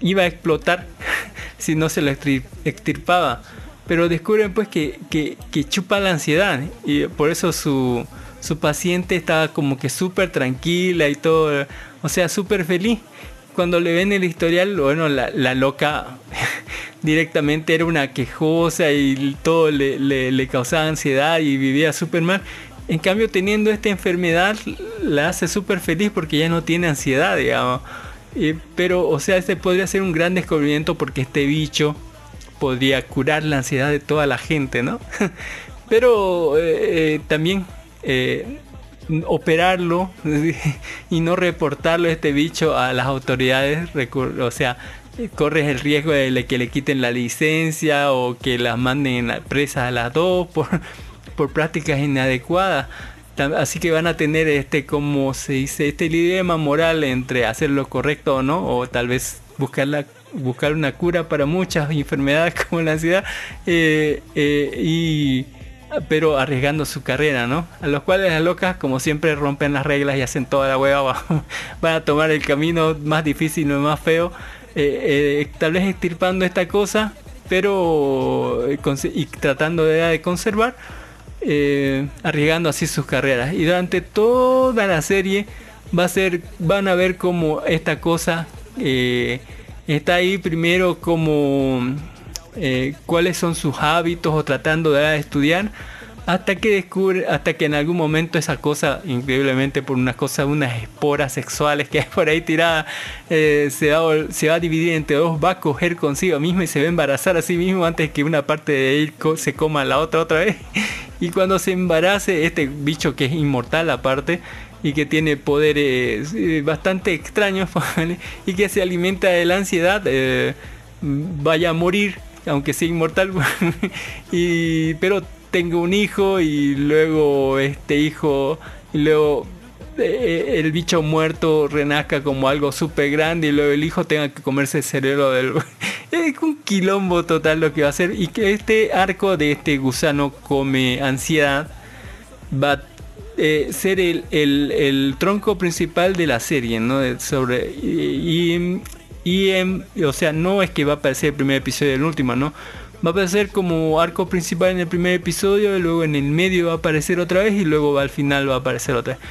iba a explotar si no se lo extir- extirpaba. Pero descubren pues que- que chupa la ansiedad y por eso su, su paciente estaba como que súper tranquila y todo, o sea, súper feliz. Cuando le ven el historial, bueno, la, la loca directamente era una quejosa y todo le, le- causaba ansiedad y vivía súper mal. En cambio, teniendo esta enfermedad, la hace súper feliz porque ya no tiene ansiedad, digamos. Eh, pero, o sea, este podría ser un gran descubrimiento porque este bicho podría curar la ansiedad de toda la gente, ¿no? pero eh, eh, también eh, operarlo y no reportarlo este bicho a las autoridades, o sea, corres el riesgo de que le quiten la licencia o que las manden presas a las dos por, por prácticas inadecuadas. Así que van a tener este, como se dice, este dilema moral entre hacer lo correcto o no, o tal vez buscar, la, buscar una cura para muchas enfermedades como la ansiedad, eh, eh, y, pero arriesgando su carrera, ¿no? A los cuales las locas, como siempre, rompen las reglas y hacen toda la hueva, van a tomar el camino más difícil y más feo, eh, eh, tal vez extirpando esta cosa, pero eh, y tratando de, conservar arriesgando así sus carreras. Y durante toda la serie va a ser, van a ver como esta cosa está ahí primero como eh, cuáles son sus hábitos o tratando de estudiar hasta que descubre, hasta que en algún momento esa cosa, increíblemente por una cosa, unas esporas sexuales que hay por ahí tiradas, eh, se, va, se va a dividir entre dos, va a coger consigo misma y se va a embarazar a sí mismo antes que una parte de él se coma la otra otra vez. Y cuando se embarace, este bicho que es inmortal aparte, y que tiene poderes eh, bastante extraños y que se alimenta de la ansiedad, vaya a morir, aunque sea inmortal, y, pero tengo un hijo y luego este hijo, y luego eh, el bicho muerto renazca como algo súper grande y luego el hijo tenga que comerse el cerebro del... es un quilombo total lo que va a hacer y que este arco de este gusano come ansiedad va a eh, ser el, el- el tronco principal de la serie, ¿no? De- Sobre, y- y, em, o sea, no es que va a aparecer el primer episodio y el último, ¿no? Va a aparecer como arco principal en el primer episodio, y luego en el medio va a aparecer otra vez y luego al final va a aparecer otra vez.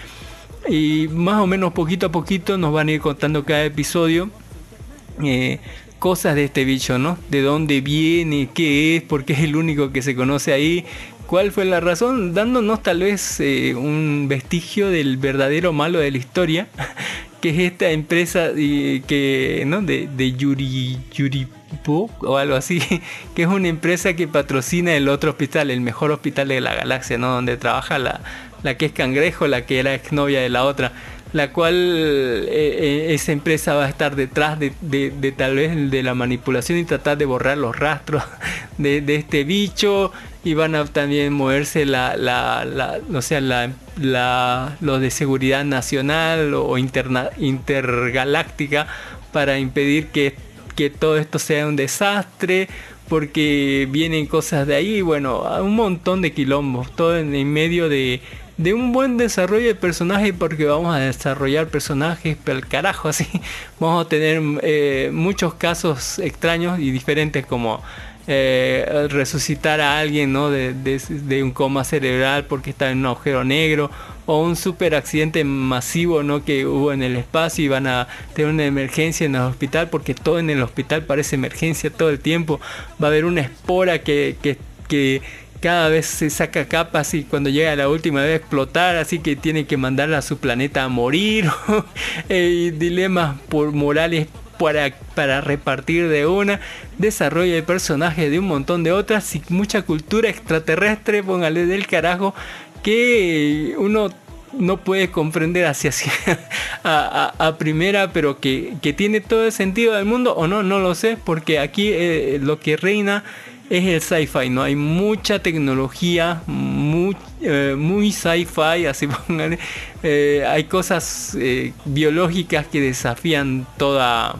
Y más o menos poquito a poquito nos van a ir contando cada episodio. eh, cosas de este bicho, ¿no? De dónde viene, qué es, porque es el único que se conoce ahí. ¿Cuál fue la razón? Dándonos tal vez eh, un vestigio del verdadero malo de la historia, que es esta empresa que, ¿no? de, de Yuri, Yuripo o algo así, que es una empresa que patrocina el otro hospital, el mejor hospital de la galaxia, ¿no? donde trabaja la, la que es cangrejo, la que era exnovia de la otra la cual eh, eh, esa empresa va a estar detrás de, de, tal vez de la manipulación y tratar de borrar los rastros de, este bicho. Y van a también moverse la, la, la sea, la, la, los de seguridad nacional o interna, intergaláctica para impedir que, que todo esto sea un desastre porque vienen cosas de ahí, bueno, un montón de quilombos, todo en medio de, de un buen desarrollo de personaje porque vamos a desarrollar personajes el carajo así vamos a tener eh, muchos casos extraños y diferentes como eh, resucitar a alguien ¿no? De, de, un coma cerebral porque está en un agujero negro o un super accidente masivo ¿no? que hubo en el espacio y van a tener una emergencia en el hospital porque todo en el hospital parece emergencia todo el tiempo va a haber una espora que, que cada vez se saca capas y cuando llega la última debe explotar, así que tiene que mandarla a su planeta a morir. y dilemas por morales para, para repartir de una, desarrollo de personajes de un montón de otras y mucha cultura extraterrestre, póngale del carajo, que uno no puede comprender hacia, a, primera, pero que, tiene todo el sentido del mundo, o no, no lo sé, porque aquí eh, lo que reina es el sci-fi, ¿no? Hay mucha tecnología, muy, eh, muy sci-fi, así pongan. Eh, hay cosas eh, biológicas que desafían toda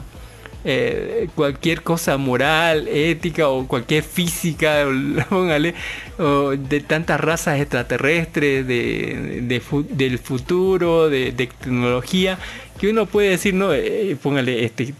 cualquier cosa moral, ética o cualquier física, póngale, de tantas razas extraterrestres, de, del futuro, de tecnología que uno puede decir, no, eh, póngale, este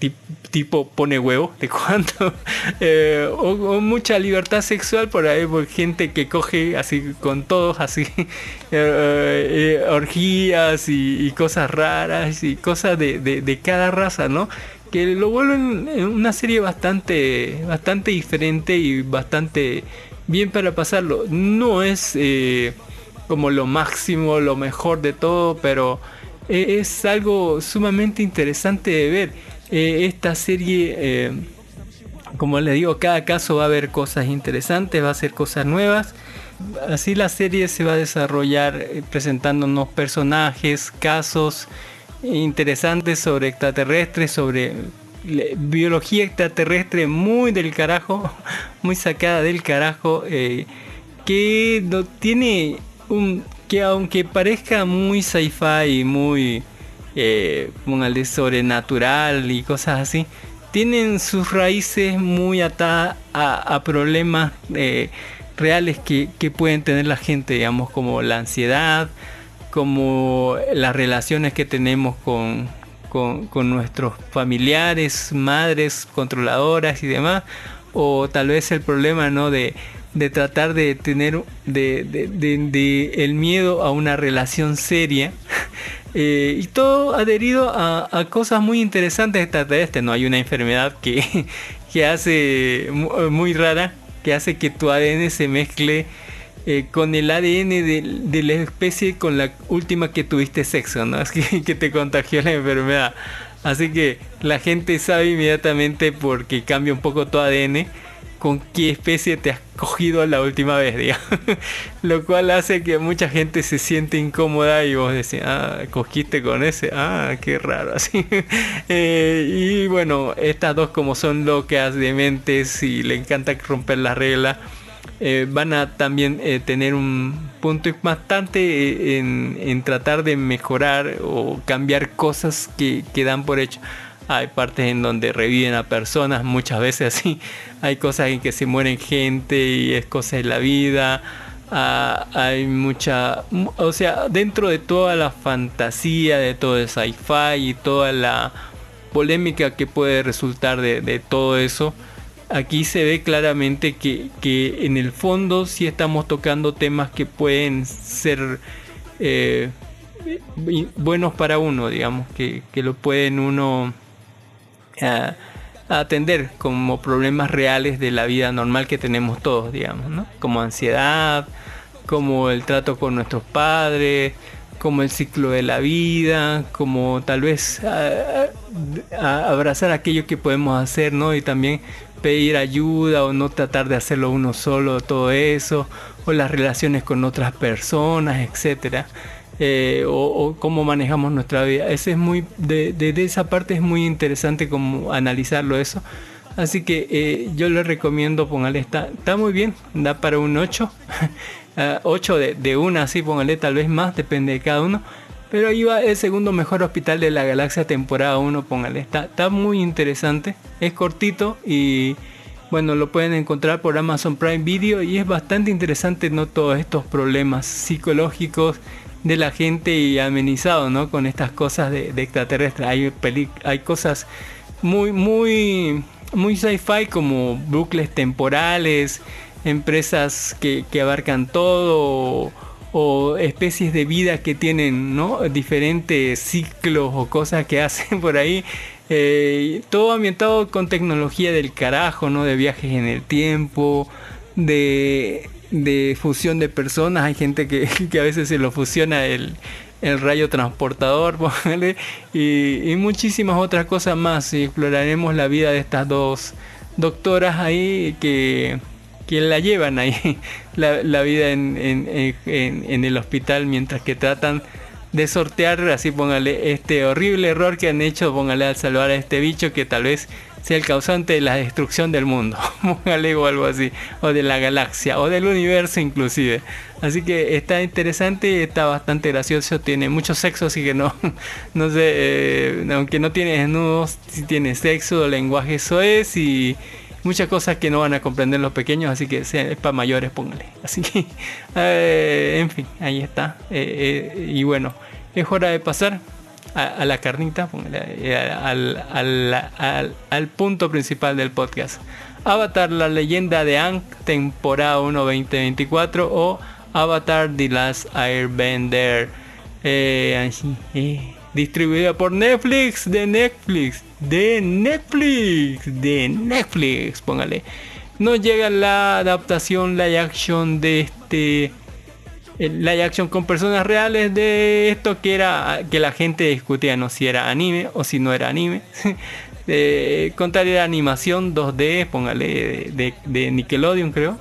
tipo pone huevo, de cuánto, eh, o, mucha libertad sexual por ahí, por gente que coge así con todos, así, eh, orgías y, cosas raras y cosas de, de, cada raza, ¿no? Que lo vuelven una serie bastante, bastante diferente y bastante bien para pasarlo. No es como lo máximo, lo mejor de todo, pero eh, es algo sumamente interesante de ver. Eh, esta serie, eh, como les digo, cada caso va a haber cosas interesantes, va a ser cosas nuevas. Así la serie se va a desarrollar presentándonos personajes, casos interesantes sobre extraterrestres, sobre biología extraterrestre muy del carajo, muy sacada del carajo, que no tiene un que aunque parezca muy sci-fi y muy eh, sobrenatural y cosas así, tienen sus raíces muy atadas a, problemas eh, reales que, pueden tener la gente, digamos, como la ansiedad, como las relaciones que tenemos con, con, nuestros familiares, madres controladoras y demás, o tal vez el problema ¿no? de, de tratar de tener de, de, el miedo a una relación seria eh, y todo adherido a, a, cosas muy interesantes de este no hay una enfermedad que, que hace muy rara que hace que tu ADN se mezcle eh, con el ADN de, la especie con la última que tuviste sexo, ¿no? Es que, que te contagió la enfermedad. Así que la gente sabe inmediatamente porque cambia un poco tu ADN con qué especie te has cogido la última vez, digamos. Lo cual hace que mucha gente se siente incómoda y vos decís, ah, cogiste con ese, ah, qué raro, así. Eh, y bueno, estas dos como son locas, dementes y le encanta romper la regla, eh, van a también eh, tener un punto bastante en, en, tratar de mejorar o cambiar cosas que, que dan por hecho hay partes en donde reviven a personas, muchas veces así, hay cosas en que se mueren gente y es cosa de la vida, ah, hay mucha, o sea, dentro de toda la fantasía, de todo el sci-fi y toda la polémica que puede resultar de, todo eso, aquí se ve claramente que, que, en el fondo sí estamos tocando temas que pueden ser eh, buenos para uno, digamos, que, que lo pueden uno atender como problemas reales de la vida normal que tenemos todos, digamos, ¿no? Como ansiedad, como el trato con nuestros padres, como el ciclo de la vida, como tal vez a- a- abrazar aquello que podemos hacer, ¿no? Y también pedir ayuda o no tratar de hacerlo uno solo, todo eso, o las relaciones con otras personas, etcétera. Eh, o, cómo manejamos nuestra vida. Ese es muy, de, de- esa parte es muy interesante como analizarlo eso. Así que eh, yo le recomiendo, póngale, está, está muy bien, da para un 8. 8 de, de una, así póngale, tal vez más, depende de cada uno. Pero ahí va el segundo mejor hospital de la galaxia temporada 1, póngale. Está, está muy interesante, es cortito y bueno, lo pueden encontrar por Amazon Prime Video y es bastante interesante, ¿no? Todos estos problemas psicológicos de la gente y amenizado, ¿no? Con estas cosas de, de extraterrestres. Hay, peli- hay cosas muy, muy, muy sci-fi como bucles temporales, empresas que, que abarcan todo o, especies de vida que tienen ¿no? diferentes ciclos o cosas que hacen por ahí. Eh, todo ambientado con tecnología del carajo, ¿no? De viajes en el tiempo, de, de fusión de personas. Hay gente que, que a veces se lo fusiona el, el rayo transportador, y, muchísimas otras cosas más. Y exploraremos la vida de estas dos doctoras ahí que, que la llevan ahí, la, la vida en- en- en- en el hospital mientras que tratan de sortear, así póngale, este horrible error que han hecho, póngale al salvar a este bicho que tal vez sea el causante de la destrucción del mundo, póngale o algo así, o de la galaxia, o del universo inclusive. Así que está interesante, está bastante gracioso, tiene mucho sexo, así que no, no sé, eh, aunque no tiene desnudos, sí tiene sexo, lenguaje eso es y muchas cosas que no van a comprender los pequeños, así que es para mayores, póngale. Así que, eh, en fin, ahí está. Eh, y bueno, es hora de pasar a, la carnita, al, al- al- al punto principal del podcast. Avatar, la leyenda de Aang, temporada 1 2024 o Avatar, The Last Airbender. Eh, eh, distribuida por Netflix, de Netflix, de Netflix, de Netflix, póngale. Nos llega la adaptación live action de este live action con personas reales de esto que era que la gente discutía no si era anime o si no era anime. Eh, contar era animación 2D, póngale de, de Nickelodeon creo.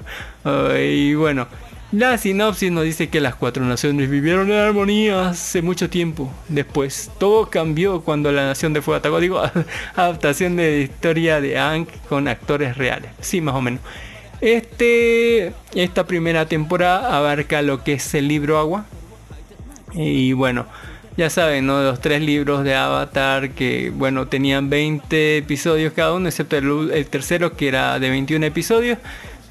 y bueno, la sinopsis nos dice que las cuatro naciones vivieron en armonía hace mucho tiempo. Después, todo cambió cuando la nación de fuego atacó. Digo, adaptación de historia de Aang con actores reales. Sí, más o menos. Este, esta primera temporada abarca lo que es el libro Agua. Y bueno, ya saben, ¿no? Los tres libros de Avatar que, bueno, tenían 20 episodios cada uno, excepto el, tercero que era de 21 episodios.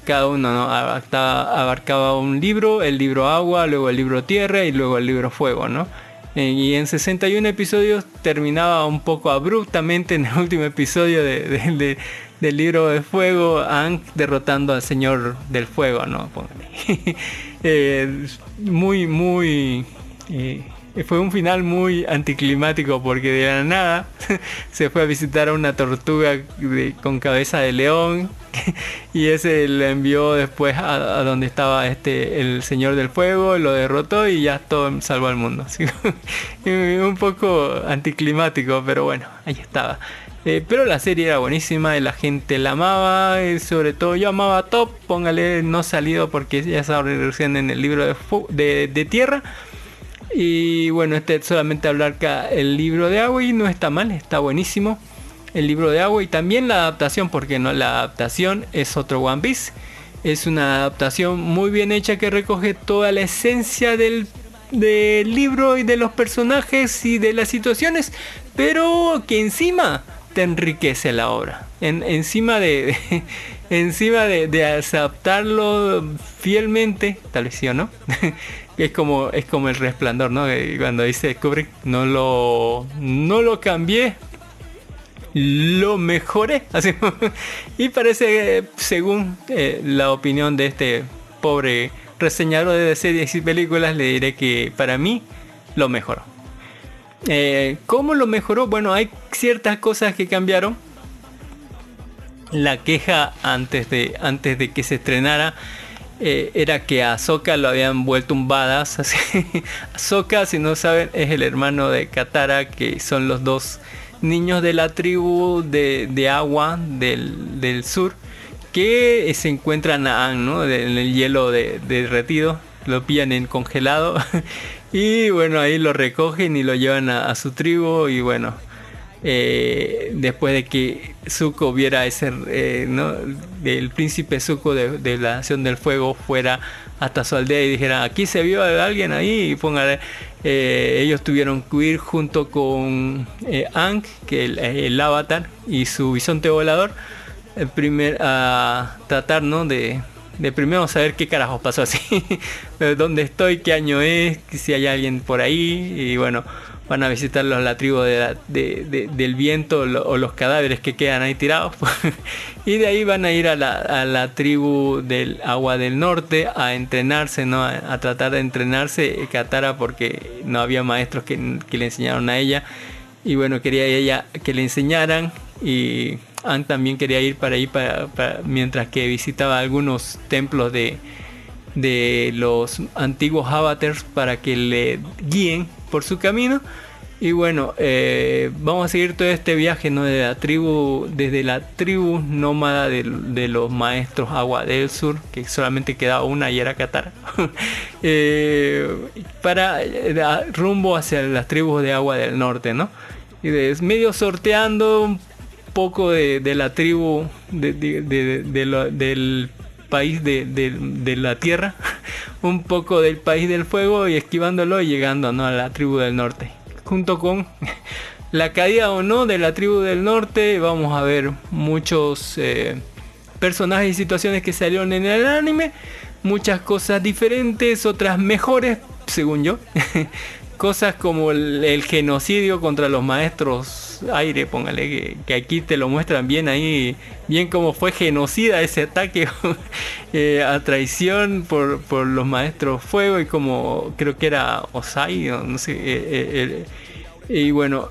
Cada uno ¿no? abarcaba, abarcaba un libro, el libro agua, luego el libro tierra y luego el libro fuego, ¿no? Y en 61 episodios terminaba un poco abruptamente en el último episodio de- de- de- del libro de fuego, Aang derrotando al señor del fuego, ¿no? Eh, muy, muy... eh, fue un final muy anticlimático porque de la nada se fue a visitar a una tortuga con cabeza de león y ese le envió después a, donde estaba este el señor del fuego, lo derrotó y ya todo salvó al mundo. Un poco anticlimático, pero bueno, ahí estaba. Eh, pero la serie era buenísima la gente la amaba, y sobre todo yo amaba a Top, póngale no salido porque ya estaba recién en el libro de tierra. Y bueno, este solamente hablar acá el libro de agua y no está mal, está buenísimo. El libro de agua y también la adaptación, porque no, la adaptación es otro One Piece. Es una adaptación muy bien hecha que recoge toda la esencia del, del libro y de los personajes y de las situaciones, pero que encima te enriquece la obra. En- encima de, encima de, de adaptarlo fielmente, tal vez sí o no. es como es como el resplandor, ¿no? Cuando dice Kubrick, no lo no lo cambié, lo mejoré. Así, y parece, según eh, la opinión de este pobre reseñador de series y películas, le diré que para mí lo mejoró. Eh, ¿Cómo lo mejoró? Bueno, hay ciertas cosas que cambiaron. la queja antes de, antes de que se estrenara eh, era que a Sokka lo habían vuelto un badass. Así. Si no saben, es el hermano de Katara, que son los dos niños de la tribu de, agua del, sur, que se encuentran a ¿no? en el hielo de, derretido, lo pillan en congelado. y bueno, ahí lo recogen y lo llevan a su tribu y bueno, eh, después de que Zuko viera ese, eh, ¿no? del príncipe Zuko de, la Nación del Fuego fuera hasta su aldea y dijera, aquí se vio alguien ahí, y póngale, eh, ellos tuvieron que ir junto con Ang, que el, el, avatar, y su bisonte volador, el primer, a tratar ¿no? de, de primero saber qué carajos pasó así, dónde estoy, qué año es, si hay alguien por ahí, y bueno, van a visitar la tribu del viento o los cadáveres que quedan ahí tirados. y de ahí van a ir a la, tribu del agua del norte a entrenarse, ¿no? a, tratar de entrenarse Katara porque no había maestros que, le enseñaron a ella. Y bueno, quería ella que le enseñaran y Anne también quería ir para ahí para, mientras que visitaba algunos templos de, de los antiguos avatars para que le guíen por su camino. Y bueno, eh, vamos a seguir todo este viaje ¿no? de la tribu, desde la tribu nómada de, los maestros Agua del Sur, que solamente quedaba una y era Qatar, eh, para eh, rumbo hacia las tribus de Agua del Norte, ¿no? Y de, medio sorteando un poco de, la tribu del país de, la tierra, un poco del país del fuego y esquivándolo y llegando ¿no? a la tribu del norte. Junto con la caída o no de la tribu del norte, vamos a ver muchos eh, personajes y situaciones que salieron en el anime, muchas cosas diferentes, otras mejores, según yo. cosas como el, genocidio contra los maestros aire, póngale que, aquí te lo muestran bien ahí, bien como fue genocida ese ataque eh, a traición por, los maestros fuego y como creo que era Osai, no sé, eh, eh, y bueno,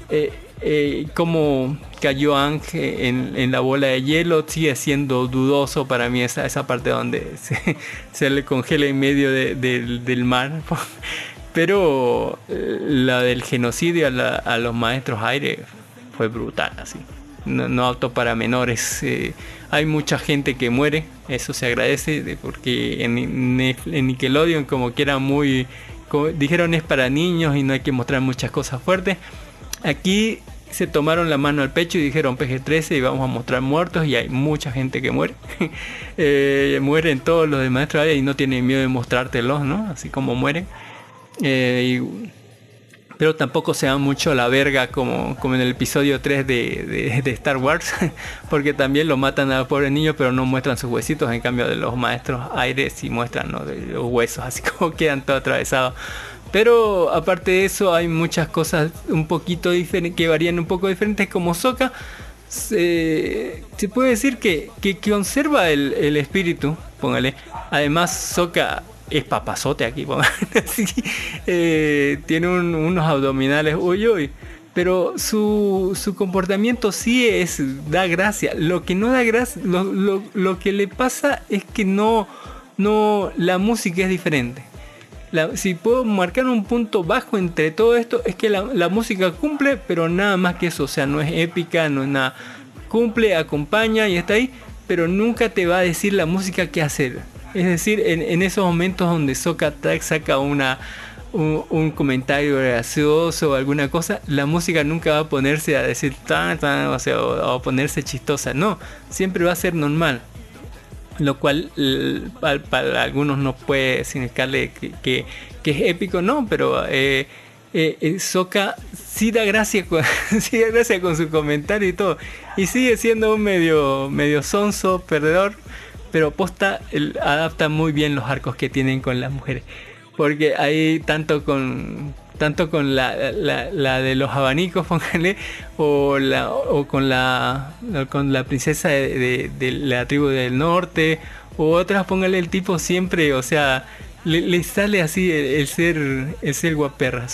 como cayó Ángel en, la bola de hielo sigue siendo dudoso para mí esa, esa parte donde se, le congela en medio del mar. Pero eh, la del genocidio a, los maestros aire fue brutal, así. No, no para menores. Eh, hay mucha gente que muere, eso se agradece, porque en, Nickelodeon como que era muy... dijeron es para niños y no hay que mostrar muchas cosas fuertes. Aquí se tomaron la mano al pecho y dijeron PG-13 y vamos a mostrar muertos y hay mucha gente que muere. eh, mueren todos los de maestros aire y no tienen miedo de mostrártelos, ¿no? Así como mueren. Eh, pero tampoco se da mucho la verga como, como en el episodio 3 de, Star Wars, porque también lo matan a pobre niño, pero no muestran sus huesitos, en cambio de los maestros aires y muestran los huesos, así como quedan todo atravesados. Pero aparte de eso hay muchas cosas un poquito diferentes, que varían un poco diferentes, como Soka. Se, puede decir que, que, conserva el, el espíritu, póngale. Además, Soka es papazote aquí, eh, tiene unos abdominales uy, uy, pero su, su, comportamiento sí es, da gracia. Lo que no da gracia, lo, lo, que le pasa es que no, no, la música es diferente. si puedo marcar un punto bajo entre todo esto, es que la, la música cumple, pero nada más que eso, o sea, no es épica, no es nada. Cumple, acompaña y está ahí, pero nunca te va a decir la música qué hacer es decir, en, esos momentos donde Sokatak saca una, un, comentario gracioso o alguna cosa, la música nunca va a ponerse a decir tan, tan, o sea, o, a ponerse chistosa. No, siempre va a ser normal. Lo cual para, algunos no puede significarle que, es épico, no, pero eh, eh, eh Soka sí da gracia con, sí da gracia con su comentario y todo. Y sigue siendo un medio, medio sonso, perdedor pero posta adapta muy bien los arcos que tienen con las mujeres. Porque hay tanto con tanto con la, de los abanicos, póngale, o, la, o con la con la princesa de, la tribu del norte, o otras, póngale el tipo siempre, o sea, le, sale así el, ser el ser guaperra.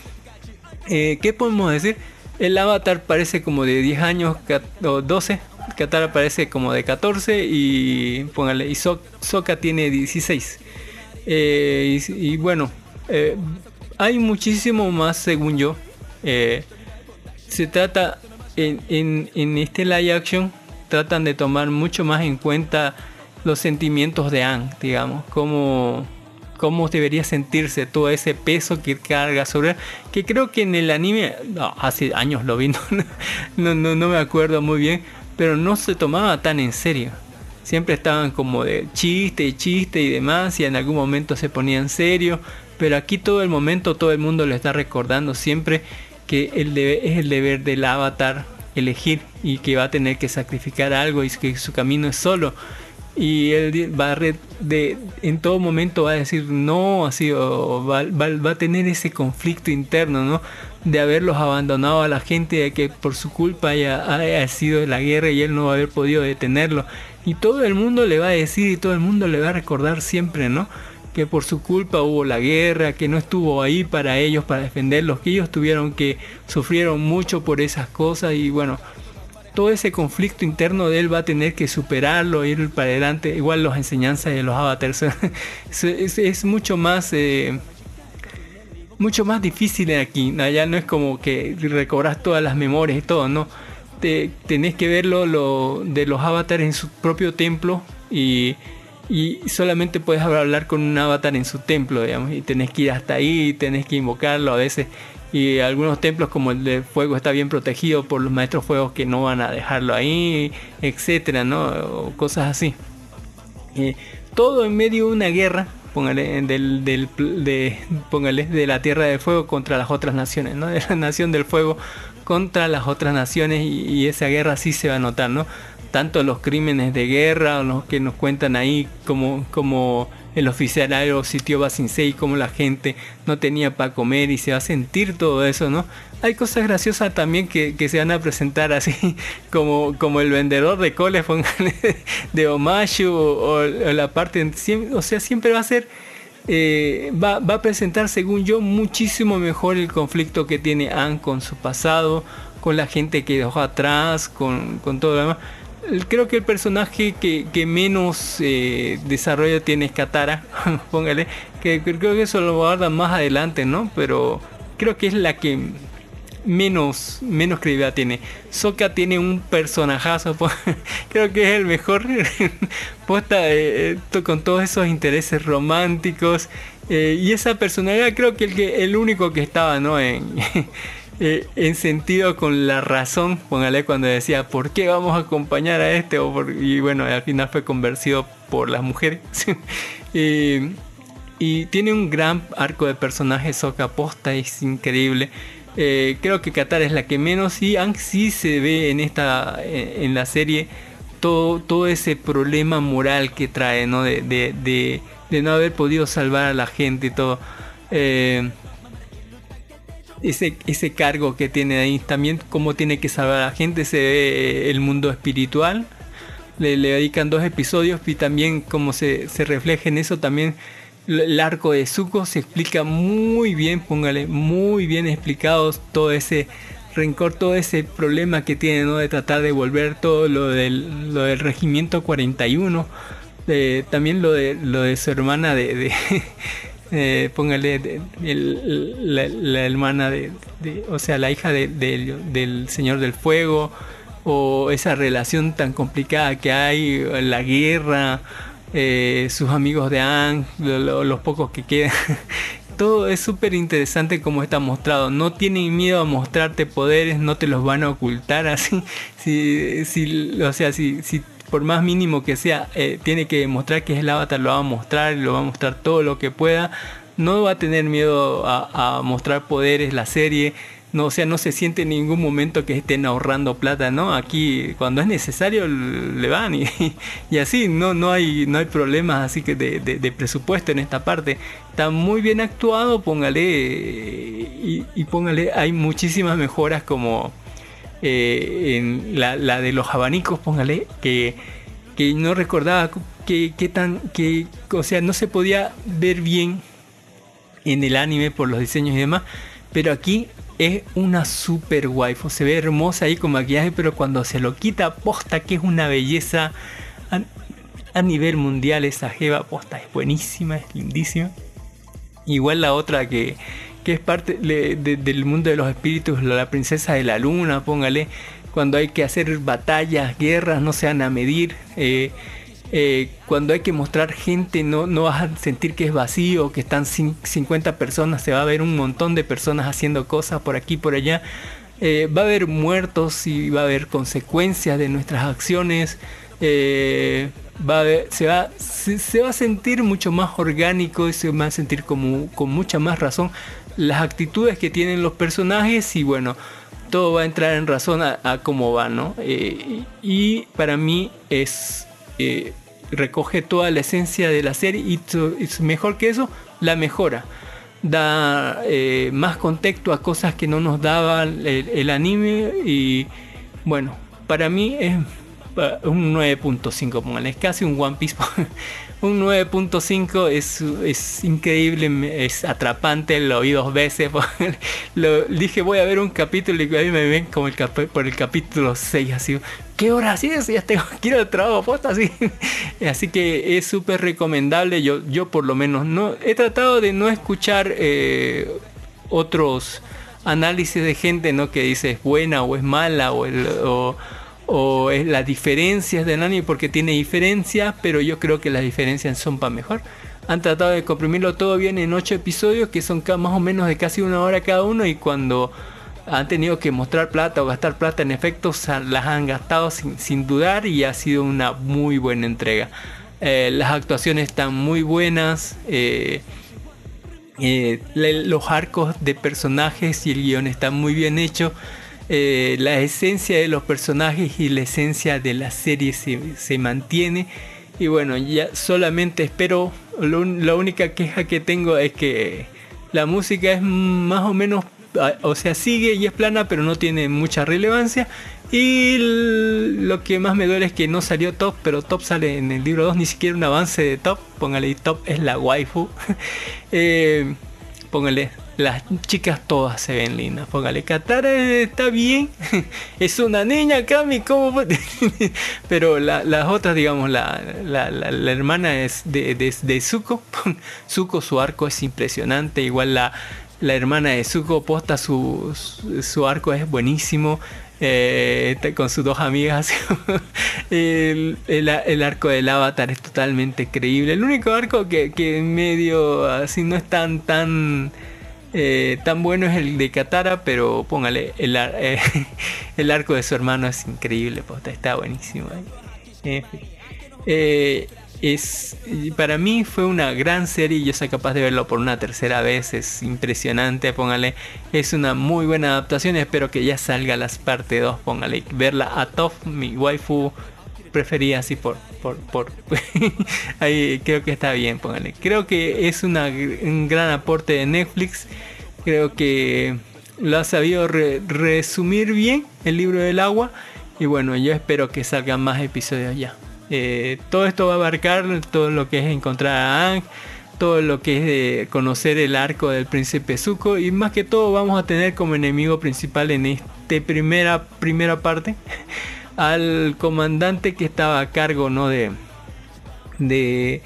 eh, ¿Qué podemos decir? El avatar parece como de 10 años o 12, Katara parece como de 14 y póngale, y So- Sokka tiene 16. Eh, y, bueno, eh, hay muchísimo más según yo. Eh, se trata en, este live action tratan de tomar mucho más en cuenta los sentimientos de Anne, digamos, cómo, cómo debería sentirse todo ese peso que carga sobre que creo que en el anime, hace años lo vi, no, no, no, no me acuerdo muy bien, pero no se tomaba tan en serio. Siempre estaban como de chiste y chiste y demás, y en algún momento se ponía en serio, pero aquí todo el momento todo el mundo le está recordando siempre que el es el deber del avatar elegir y que va a tener que sacrificar algo y que su camino es solo y él va a re- de, en todo momento va a decir no así o va, va- va a tener ese conflicto interno no de haberlos abandonado a la gente de que por su culpa haya, haya sido la guerra y él no va a haber podido detenerlo. Y todo el mundo le va a decir y todo el mundo le va a recordar siempre no que por su culpa hubo la guerra, que no estuvo ahí para ellos, para defenderlos, que ellos tuvieron que sufrieron mucho por esas cosas y bueno, todo ese conflicto interno de él va a tener que superarlo, ir para adelante, igual las enseñanzas de los avatars, es, mucho más... eh, mucho más difícil aquí. Allá no es como que recobras todas las memorias y todo, no. Te, tenés que verlo lo, de los avatares en su propio templo y, y solamente puedes hablar con un avatar en su templo, digamos, y tenés que ir hasta ahí, tenés que invocarlo a veces. Y algunos templos como el de fuego está bien protegido por los maestros fuegos que no van a dejarlo ahí, etcétera, ¿no? Cosas así. Eh, todo en medio de una guerra, póngale, del, del, de, póngale, de la Tierra del Fuego contra las otras naciones, ¿no? De la Nación del Fuego contra las otras naciones y, y esa guerra sí se va a notar, ¿no? Tanto los crímenes de guerra, los que nos cuentan ahí, como, como el oficial aéreo sitió Basinsei, como la gente no tenía para comer y se va a sentir todo eso, ¿no? Hay cosas graciosas también que, que se van a presentar así, como, como el vendedor de coles de Omashu o, la parte, o sea, siempre va a ser, eh, va, va a presentar, según yo, muchísimo mejor el conflicto que tiene Anne con su pasado, con la gente que dejó atrás, con, con todo lo demás. Creo que el personaje que, menos eh, desarrollo tiene es Katara, póngale, que creo que eso lo guardan más adelante, ¿no? Pero creo que es la que menos, menos credibilidad tiene. Sokka tiene un personajazo, creo que es el mejor posta eh, eh, con todos esos intereses románticos eh, y esa personalidad creo que el, que el único que estaba, ¿no? En, eh, en sentido con la razón, póngale cuando decía, ¿por qué vamos a acompañar a este? O por- y bueno, al final fue convencido por las mujeres. Y tiene un gran arco de personaje, Sokka posta, es increíble. Eh, creo que Qatar es la que menos y Ang sí se ve en esta en, la serie todo, todo ese problema moral que trae, ¿no? De- de no haber podido salvar a la gente y todo. Eh, ese, ese cargo que tiene ahí, también cómo tiene que salvar a la gente, se ve el mundo espiritual. Le, dedican dos episodios y también como se, se refleja en eso también el arco de Zuko se explica muy bien, póngale, muy bien explicado todo ese rencor, todo ese problema que tiene, ¿no? De tratar de volver todo lo del, lo del regimiento 41, eh, también lo de, lo de su hermana de eh, póngale el- la, hermana de, o sea la hija de- del- señor del fuego o esa relación tan complicada que hay la guerra eh, sus amigos de Ang lo- los pocos que quedan. Todo es súper interesante como está mostrado. No tienen miedo a mostrarte poderes no te los van a ocultar así. Si, si o sea si, si por más mínimo que sea, eh, tiene que demostrar que es el avatar, lo va a mostrar, lo va a mostrar todo lo que pueda. No va a tener miedo a, mostrar poderes la serie. No, o sea, no se siente en ningún momento que estén ahorrando plata, ¿no? Aquí cuando es necesario le van y, así, no, no, hay, no hay problemas así que de presupuesto en esta parte. Está muy bien actuado, póngale, eh, y, y póngale, hay muchísimas mejoras como eh, en la, de los abanicos, póngale, que, que no recordaba que, que tan, que, o sea, no se podía ver bien en el anime por los diseños y demás, pero aquí es una super waifu. Se ve hermosa ahí con maquillaje, pero cuando se lo quita, posta que es una belleza a, a nivel mundial. Esa jeva, posta, es buenísima, es lindísima. Igual la otra que, que es parte del mundo de los espíritus, la, princesa de la luna, póngale. Cuando hay que hacer batallas, guerras, no se van a medir. eh, eh, cuando hay que mostrar gente, no, no vas a sentir que es vacío, que están cin- 50 personas, se va a ver un montón de personas haciendo cosas por aquí, por allá. Eh, va a haber muertos y va a haber consecuencias de nuestras acciones. va se, va, se va a sentir mucho más orgánico y se va a sentir como, con mucha más razón las actitudes que tienen los personajes y bueno, todo va a entrar en razón a, a cómo va, ¿no? Eh, y para mí es... eh, recoge toda la esencia de la serie y es mejor que eso, la mejora. Da eh, más contexto a cosas que no nos daba el, el anime y bueno, para mí es un 9.5, póngale, es casi un One Piece. un 9.5 es, es increíble, es atrapante, lo vi dos veces. Lo, dije voy a ver un capítulo y ahí me ven como el por el capítulo 6, así. ¿Qué hora así es? Ya tengo que ir al trabajo, posta, así. Así que es súper recomendable. Yo, yo por lo menos no he tratado de no escuchar eh, otros análisis de gente ¿no? que dice es buena o es mala o, el- o, o es las diferencias del anime porque tiene diferencias, pero yo creo que las diferencias son para mejor. Han tratado de comprimirlo todo bien en ocho episodios que son más o menos de casi una hora cada uno y cuando han tenido que mostrar plata o gastar plata en efectos, las han gastado sin, dudar y ha sido una muy buena entrega. Eh, las actuaciones están muy buenas. eh, eh, los arcos de personajes y el guion están muy bien hechos. Eh, la esencia de los personajes y la esencia de la serie se, se mantiene. Y bueno, ya solamente espero. la única queja que tengo es que la música es más o menos. O sea, sigue y es plana, pero no tiene mucha relevancia. Y lo que más me duele es que no salió Top, pero Top sale en el libro 2, ni siquiera un avance de Top. Póngale, Top es la waifu. Eh, póngale, las chicas todas se ven lindas. Póngale, Katara está bien. es una niña, Kami, ¿cómo? Pero la- las otras, digamos, la, la- la- hermana es de, de, de Zuko. Zuko, su arco es impresionante. Igual la, hermana de Zuko posta su, su, arco es buenísimo. eh, con sus dos amigas. el, el- arco del avatar es totalmente creíble. El único arco que, que medio así no es tan tan eh, tan bueno es el de Katara, pero póngale el, eh, el arco de su hermano es increíble, está buenísimo. Eh, es para mí fue una gran serie yo soy capaz de verlo por una tercera vez es impresionante póngale es una muy buena adaptación espero que ya salga las parte 2 póngale verla a Toph mi waifu prefería así por por por ahí creo que está bien póngale. Creo que es una, un gran aporte de Netflix. Creo que lo ha sabido re- resumir bien el libro del agua. Y bueno yo espero que salgan más episodios ya. Eh, todo esto va a abarcar todo lo que es encontrar a Aang, todo lo que es de conocer el arco del príncipe Zuko. Y más que todo vamos a tener como enemigo principal en esta primera, primera parte al comandante que estaba a cargo ¿no? de, de,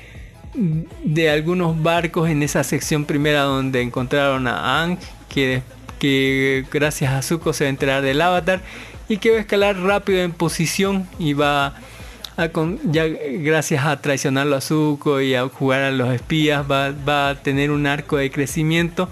de algunos barcos en esa sección primera donde encontraron a Aang que, que gracias a Zuko se va a enterar del avatar y que va a escalar rápido en posición y va a con- ya gracias a traicionarlo a Zuko y a jugar a los espías va, va a tener un arco de crecimiento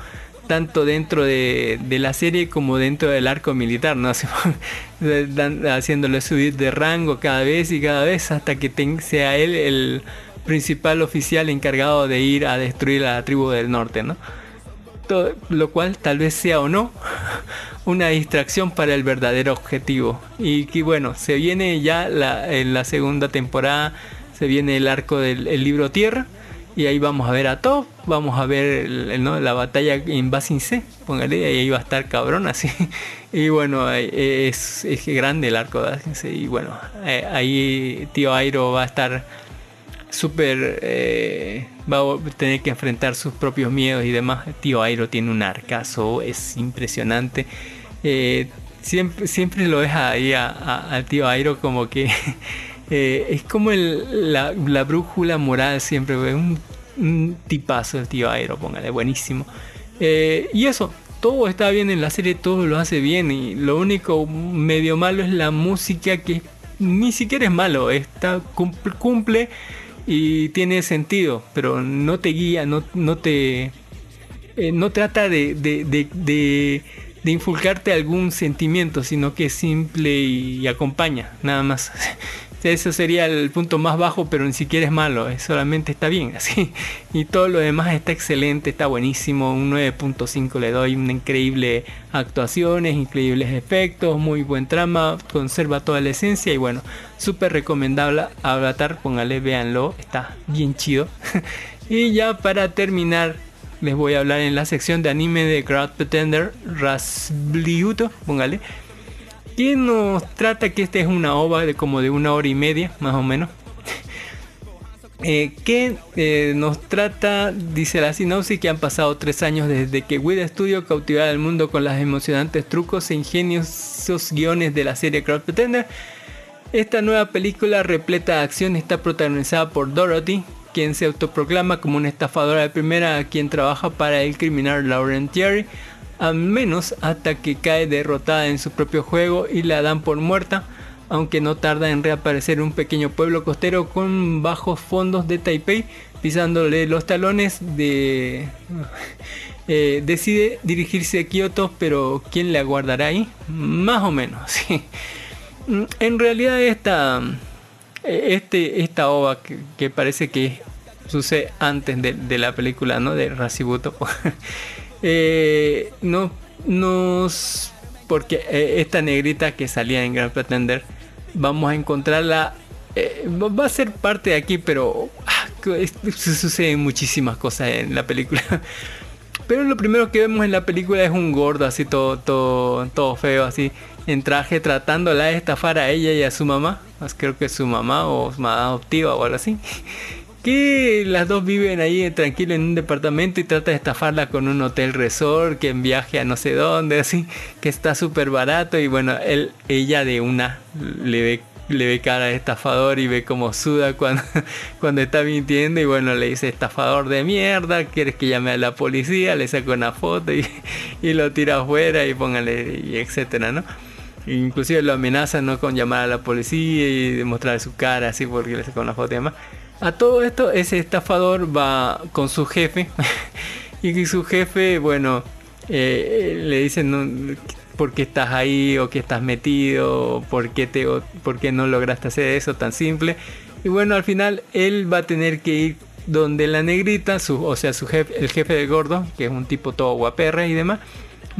tanto dentro de, de la serie como dentro del arco militar, ¿no? Haciéndole subir de rango cada vez y cada vez hasta que sea él el principal oficial encargado de ir a destruir a la tribu del norte, ¿no? Lo cual tal vez sea o no una distracción para el verdadero objetivo. Y que bueno, se viene ya en la segunda temporada, se viene el arco del el libro Tierra. Y ahí vamos a ver a Top, vamos a ver ¿no? la batalla en Basin C, póngale, ahí va a estar cabrón así. Y bueno, ahí es, es grande el arco de Basin C. Y bueno, eh, ahí tío Airo va a estar súper eh, va a tener que enfrentar sus propios miedos y demás. Tío Airo tiene un arcazo, es impresionante. Eh, siempre, siempre lo deja ahí al tío Airo como que eh, es como la, brújula moral siempre, un, un, tipazo el tío Airo, póngale, buenísimo. Eh, y eso, todo está bien en la serie, todo lo hace bien y lo único medio malo es la música que ni siquiera es malo, está cumple, y tiene sentido, pero no te guía, no, no te eh, no trata de, de, de, de, inculcarte algún sentimiento, sino que es simple y acompaña, nada más. Eso sería el punto más bajo, pero ni siquiera es malo, solamente está bien así. Y todo lo demás está excelente, está buenísimo. Un 9.5 le doy, una increíble actuaciones, increíbles efectos, muy buen trama, conserva toda la esencia y bueno, súper recomendable Avatar, póngale, véanlo, está bien chido. y ya para terminar, les voy a hablar en la sección de anime de Crowd Pretender, Rasbliuto, póngale que nos trata que esta es una ova de como de una hora y media, más o menos. Eh, que eh, nos trata, dice la sinopsis, que han pasado tres años desde que Wii Studio cautivara al mundo con las emocionantes trucos e ingeniosos guiones de la serie Crowd Pretender. Esta nueva película repleta de acción está protagonizada por Dorothy, quien se autoproclama como una estafadora de primera a quien trabaja para el criminal Lauren Thierry al menos hasta que cae derrotada en su propio juego y la dan por muerta, aunque no tarda en reaparecer un pequeño pueblo costero con bajos fondos de Taipei, pisándole los talones de... Eh, decide dirigirse a Kioto, pero ¿quién le aguardará ahí? Más o menos, en realidad esta, este, esta ova que, parece que sucede antes de, la película, ¿no? De Rasibuto. Eh, no nos porque eh, esta negrita que salía en Grand Pretender vamos a encontrarla eh, va a ser parte de aquí pero ah, suceden muchísimas cosas en la película. Pero lo primero que vemos en la película es un gordo así todo todo todo feo así en traje tratándola de estafar a ella y a su mamá creo que su mamá o su mamá adoptiva o algo así que las dos viven ahí tranquilo en un departamento y trata de estafarla con un hotel resort que en viaje a no sé dónde, así, que está súper barato y bueno, él, ella de una le ve le ve cara de estafador y ve como suda cuando, cuando está mintiendo y bueno le dice estafador de mierda, quieres que llame a la policía, le saca una foto y, y lo tira afuera y póngale y etcétera, ¿no? Inclusive lo amenaza ¿no? con llamar a la policía y demostrar su cara así porque le saca una foto y demás. A todo esto, ese estafador va con su jefe. y su jefe, bueno, eh, le dice no, por qué estás ahí o qué estás metido, por qué, te, por qué no lograste hacer eso tan simple. Y bueno, al final él va a tener que ir donde la negrita, su, o sea, su jefe, el jefe del gordo, que es un tipo todo guaperra y demás,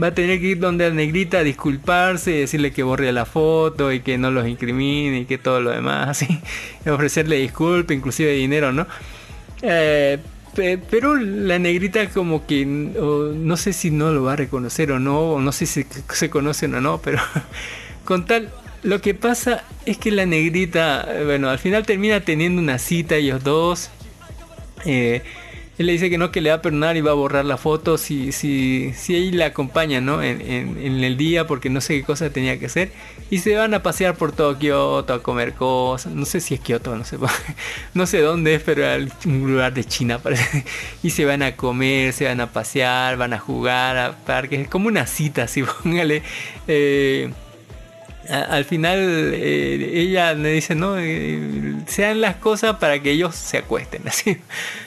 va a tener que ir donde la negrita a disculparse y decirle que borre la foto y que no los incrimine y que todo lo demás, así, ofrecerle disculpas, inclusive dinero, ¿no? Eh, pero la negrita como que no sé si no lo va a reconocer o no, o no sé si se conocen o no, pero con tal, lo que pasa es que la negrita, bueno, al final termina teniendo una cita ellos dos. Eh, le dice que no, que le va a perdonar y va a borrar la foto si, si, si ella la acompaña, ¿no? En, en, el día porque no sé qué cosa tenía que hacer. Y se van a pasear por todo Kioto, a comer cosas. No sé si es Kioto, no sé. no sé dónde es, pero es un lugar de China parece. Y se van a comer, se van a pasear, van a jugar a parques. Es como una cita, así, póngale. Eh, al final eh, ella le dice, no, eh, sean las cosas para que ellos se acuesten. Así.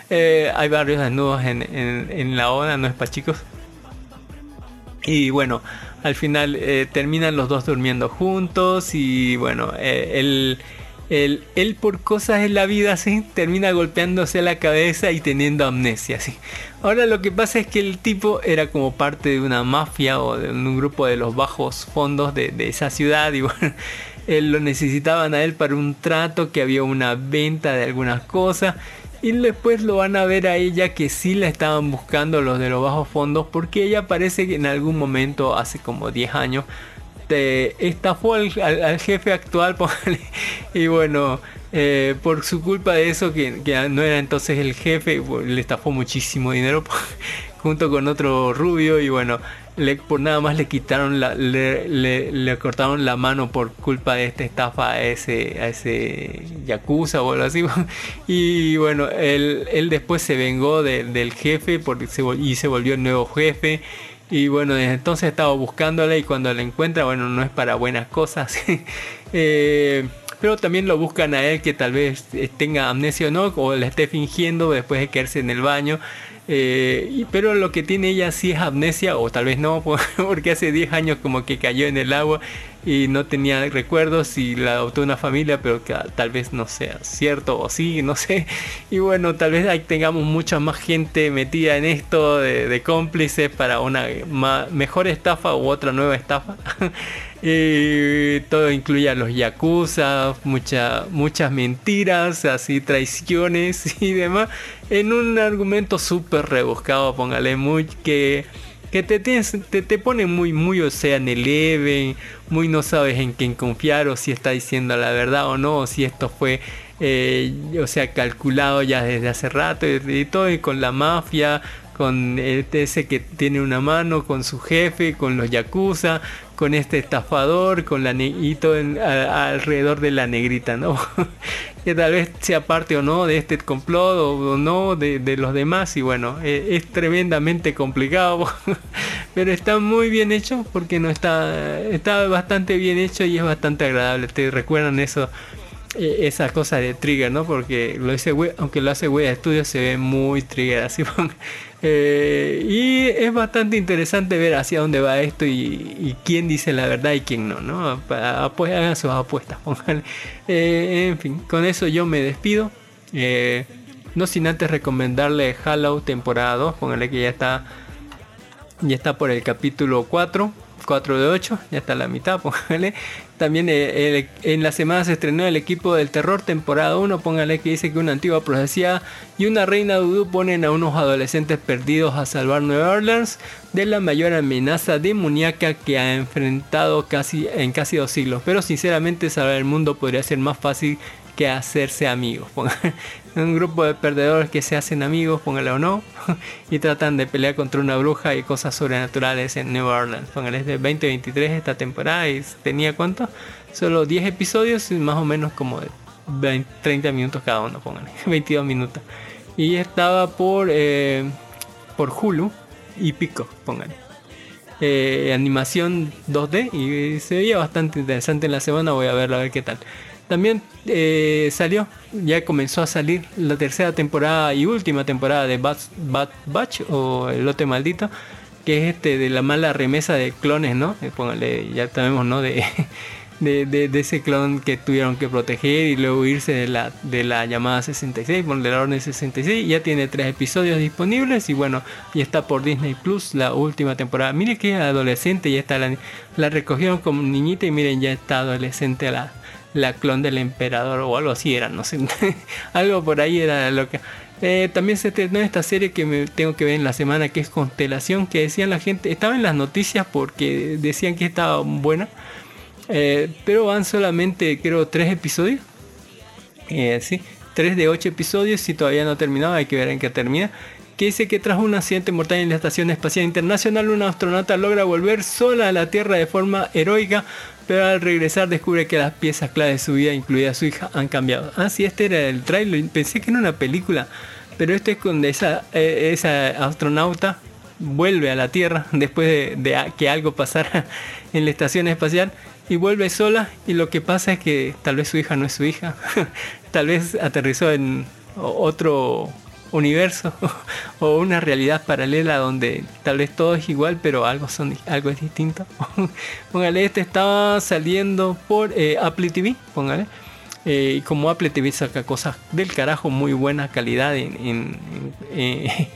Eh, hay varios desnudos en, en, la oda, no es para chicos. Y bueno, al final terminan los dos durmiendo juntos y bueno, él él, por cosas en la vida así termina golpeándose la cabeza y teniendo amnesia así. Ahora lo que pasa es que el tipo era como parte de una mafia o de un grupo de los bajos fondos de, esa ciudad y bueno, él lo necesitaban a él para un trato que había una venta de algunas cosas y después lo van a ver a ella que sí la estaban buscando los de los bajos fondos porque ella parece que en algún momento hace como 10 años este, estafó al, jefe actual, y bueno, eh, por su culpa de eso, que, no era entonces el jefe, le estafó muchísimo dinero junto con otro rubio y bueno, le, por nada más le quitaron la, le, cortaron la mano por culpa de esta estafa a ese, a ese yakuza o algo así. Y bueno, él, él después se vengó de- del jefe porque se, y se volvió el nuevo jefe. Y bueno, desde entonces estaba buscándola y cuando la encuentra, bueno, no es para buenas cosas. Eh, pero también lo buscan a él que tal vez eh, tenga amnesia o no, o la esté fingiendo después de quedarse en el baño. Eh, pero lo que tiene ella sí es amnesia, o tal vez no, por- porque hace 10 años como que cayó en el agua y no tenía recuerdos y la adoptó una familia, pero que tal vez no sea cierto o sí, no sé. Y bueno, tal vez ahí tengamos mucha más gente metida en esto de, cómplices para una mejor estafa u otra nueva estafa. Y todo incluye a los yakuza, mucha, muchas mentiras, así traiciones y demás, en un argumento súper rebuscado, póngale muy que que te, tienes- te, te pone muy, muy Ocean Eleven, muy no sabes en quién confiar o si está diciendo la verdad o no, o si esto fue, eh, o sea, calculado ya desde hace rato y, todo, y con la mafia, con ese que tiene una mano, con su jefe, con los yakuza, con este estafador, con la y todo en- alrededor de la negrita, ¿no? que tal vez sea parte o no de este complot o, no de, de los demás y bueno, eh, es tremendamente complicado, pero está muy bien hecho porque no está, está bastante bien hecho y es bastante agradable. ¿Te recuerdan eso? eh, esa cosa de trigger, ¿no? Porque lo dice aunque lo hace Wea Studio se ve muy trigger así. Eh, y es bastante interesante ver hacia dónde va esto y, y quién dice la verdad y quién no, ¿no? Pues hagan sus apuestas, pónganle. Eh, en fin, con eso yo me despido. Eh, no sin antes recomendarle Halo temporada 2, pónganle que ya está ya está por el capítulo 4, 4 de 8, ya está la mitad, póngale. También eh, el- en la semana se estrenó el equipo del terror temporada 1, póngale que dice que una antigua profecía y una reina vudú ponen a unos adolescentes perdidos a salvar Nueva Orleans de la mayor amenaza demoníaca que ha enfrentado casi en casi dos siglos. Pero sinceramente salvar el mundo podría ser más fácil que hacerse amigos. Un grupo de perdedores que se hacen amigos, póngale o no, y tratan de pelear contra una bruja y cosas sobrenaturales en New Orleans. Póngale de 2023 esta temporada y tenía cuánto? Solo 10 episodios y más o menos como de 20, 30 minutos cada uno, póngale, 22 minutos. Y estaba por, eh, por Hulu y Pico, póngale eh, animación 2D y se veía bastante interesante en la semana. Voy a verla a ver qué tal. También eh, salió, ya comenzó a salir la tercera temporada y última temporada de Bad, Batch o El Lote Maldito, que es este de la mala remesa de clones, ¿no? Eh, póngale, ya sabemos, ¿no? De, de, de- ese clon que tuvieron que proteger y luego irse de la, de la llamada 66, bueno, de la orden 66. Ya tiene tres episodios disponibles y bueno, y está por Disney Plus la última temporada. Mire que es adolescente, ya está la, la recogieron como niñita y miren, ya está adolescente la, la clon del emperador o algo así era, no sé. algo por ahí era lo que. Eh, también se estrenó esta serie que me tengo que ver en la semana que es Constelación, que decían la gente, estaba en las noticias porque decían que estaba buena. Eh, pero van solamente, creo, tres episodios. Eh, sí, tres de ocho episodios y todavía no ha terminado, hay que ver en qué termina. Que dice que tras un accidente mortal en la Estación Espacial Internacional, una astronauta logra volver sola a la Tierra de forma heroica, pero al regresar descubre que las piezas clave de su vida, incluida su hija, han cambiado. Ah, sí, este era el trailer, pensé que era una película, pero este es con esa, eh, esa astronauta vuelve a la Tierra después de, que algo pasara en la estación espacial y vuelve sola. Y lo que pasa es que tal vez su hija no es su hija, tal vez aterrizó en otro universo o una realidad paralela donde tal vez todo es igual pero algo son algo es distinto. póngale, este estaba saliendo por eh, Apple TV, póngale. Eh, como Apple TV saca cosas del carajo, muy buena calidad en, en,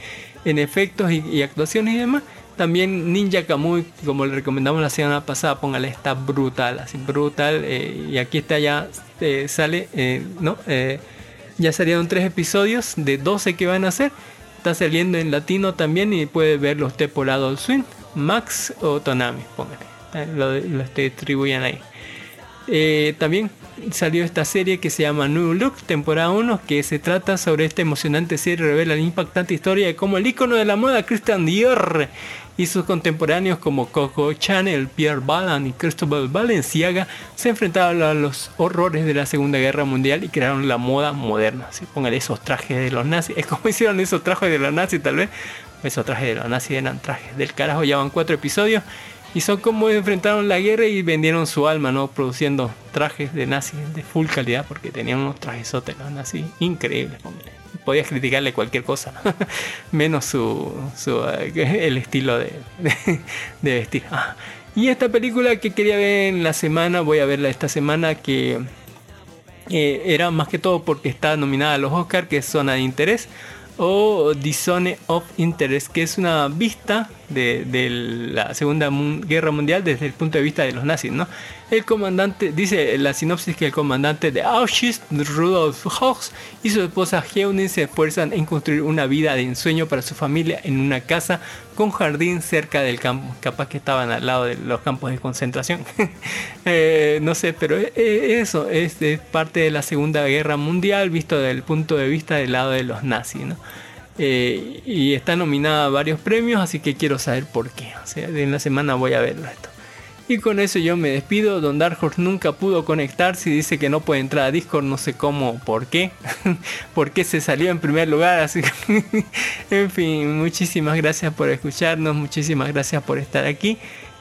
en, efectos y, y actuaciones y demás. También Ninja Kamui, como le recomendamos la semana pasada, póngale, está brutal, así brutal. eh, y aquí está ya, eh, sale, eh, ¿no? Ya salieron tres episodios de 12 que van a hacer. Está saliendo en latino también y puede verlo usted por Adult Swim, Max o Tonami, póngale. eh, lo, lo distribuyen ahí. Eh, también salió esta serie que se llama New Look, temporada 1, que se trata sobre esta emocionante serie revela la impactante historia de cómo el icono de la moda Christian Dior y sus contemporáneos como Coco Chanel, Pierre Balmain y Cristobal Balenciaga se enfrentaron a los horrores de la Segunda Guerra Mundial y crearon la moda moderna. Si póngale esos trajes de los nazis, es como hicieron esos trajes de los nazis tal vez. Esos trajes de los nazis eran trajes del carajo, ya van cuatro episodios y son como enfrentaron la guerra y vendieron su alma, ¿no? Produciendo trajes de nazis de full calidad porque tenían unos trajes los nazis increíbles. Podías criticarle cualquier cosa, ¿no? menos su, su, eh, el estilo de, de, vestir. Ah, y esta película que quería ver en la semana, voy a verla esta semana, que eh, era más que todo porque está nominada a los Oscars, que es Zona de Interés o The of Interest, que es una vista de, de, la Segunda Guerra Mundial desde el punto de vista de los nazis, ¿no? El comandante, dice la sinopsis que el comandante de Auschwitz, Rudolf Hochs, y su esposa Heunin se esfuerzan en construir una vida de ensueño para su familia en una casa con jardín cerca del campo. Capaz que estaban al lado de los campos de concentración. eh, no sé, pero eh, eso es, parte de la Segunda Guerra Mundial visto desde el punto de vista del lado de los nazis, ¿no? Eh, y está nominada a varios premios, así que quiero saber por qué. O sea, en la semana voy a verlo esto. Y con eso yo me despido. Don Dark nunca pudo conectarse y dice que no puede entrar a Discord. No sé cómo, por qué. por qué se salió en primer lugar. Así en fin, muchísimas gracias por escucharnos. Muchísimas gracias por estar aquí.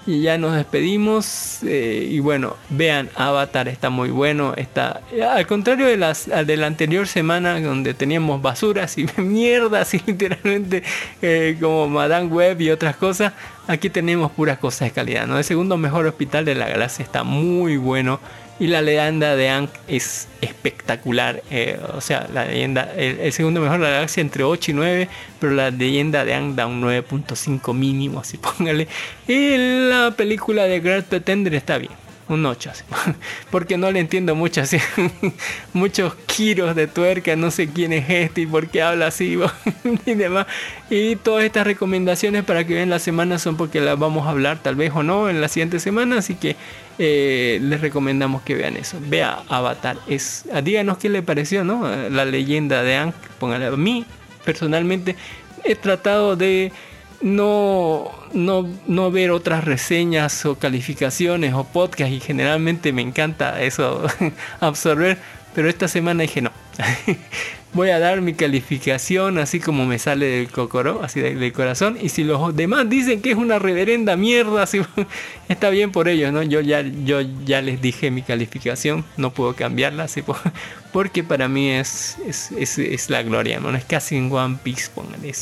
Y ya nos despedimos. Eh, y bueno, vean, Avatar está muy bueno. Está, al contrario de, las, de la anterior semana, donde teníamos basuras y mierdas, y literalmente eh, como Madame Web y otras cosas. Aquí tenemos puras cosas de calidad. ¿no? El segundo mejor hospital de la galaxia está muy bueno. Y la leyenda de Aang es espectacular. Eh, o sea, la leyenda, el, el, segundo mejor de la galaxia entre 8 y 9, pero la leyenda de Aang da un 9.5 mínimo, así póngale. Y la película de Great Pretender está bien. Un 8, así. porque no le entiendo mucho así. Muchos giros de tuerca, no sé quién es este y por qué habla así y demás. Y todas estas recomendaciones para que vean la semana son porque las vamos a hablar tal vez o no en la siguiente semana. Así que eh, les recomendamos que vean eso. Vea Avatar. Es, díganos qué le pareció, ¿no? La leyenda de Aang. Póngale a mí, personalmente, he tratado de no, no, no ver otras reseñas o calificaciones o podcasts y generalmente me encanta eso absorber, pero esta semana dije no. Voy a dar mi calificación así como me sale del cocoro, así del, del, corazón. Y si los demás dicen que es una reverenda mierda, está bien por ellos, ¿no? Yo ya, yo ya les dije mi calificación, no puedo cambiarla, así, porque para mí es, es, es, es la gloria, ¿no? Es casi en One Piece.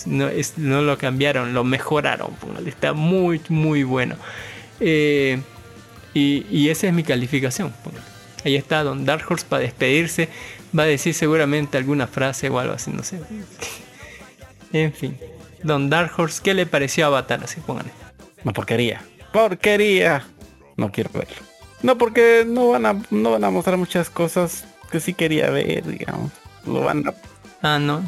No, no lo cambiaron, lo mejoraron, póngale. Está muy, muy bueno. Eh, y, y, esa es mi calificación. Ahí está Don Dark Horse para despedirse va a decir seguramente alguna frase o algo así, no sé. En fin. Don Dark Horse, ¿qué le pareció a Avatar? Así pónganle. Una porquería. ¡Porquería! No quiero verlo. No, porque no van a, no van a mostrar muchas cosas que sí quería ver, digamos. Lo van a... Ah, no.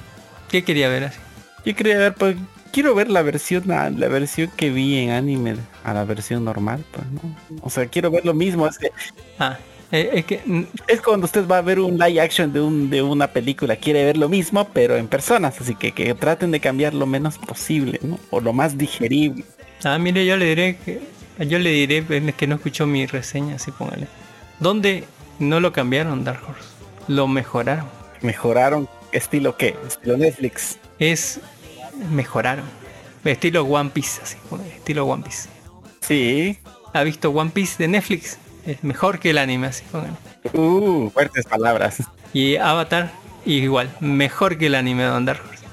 ¿Qué quería ver así? Yo quería ver, pues, quiero ver la versión, la versión que vi en anime a la versión normal, pues, ¿no? O sea, quiero ver lo mismo. Es que... Ah, eh, es que es cuando usted va a ver un live action de un de una película, quiere ver lo mismo, pero en personas, así que, que traten de cambiar lo menos posible, ¿no? O lo más digerible. Ah, mire, yo le diré que yo le diré que no escuchó mi reseña, así póngale. ¿Dónde no lo cambiaron Dark Horse? Lo mejoraron. ¿Mejoraron? ¿Estilo qué? ¿Estilo Netflix? Es mejoraron. Estilo One Piece, así, estilo One Piece. Sí. ¿Ha visto One Piece de Netflix? Es mejor que el anime, así pongan. Uh, fuertes palabras. Y Avatar, igual, mejor que el anime de Dark Horse.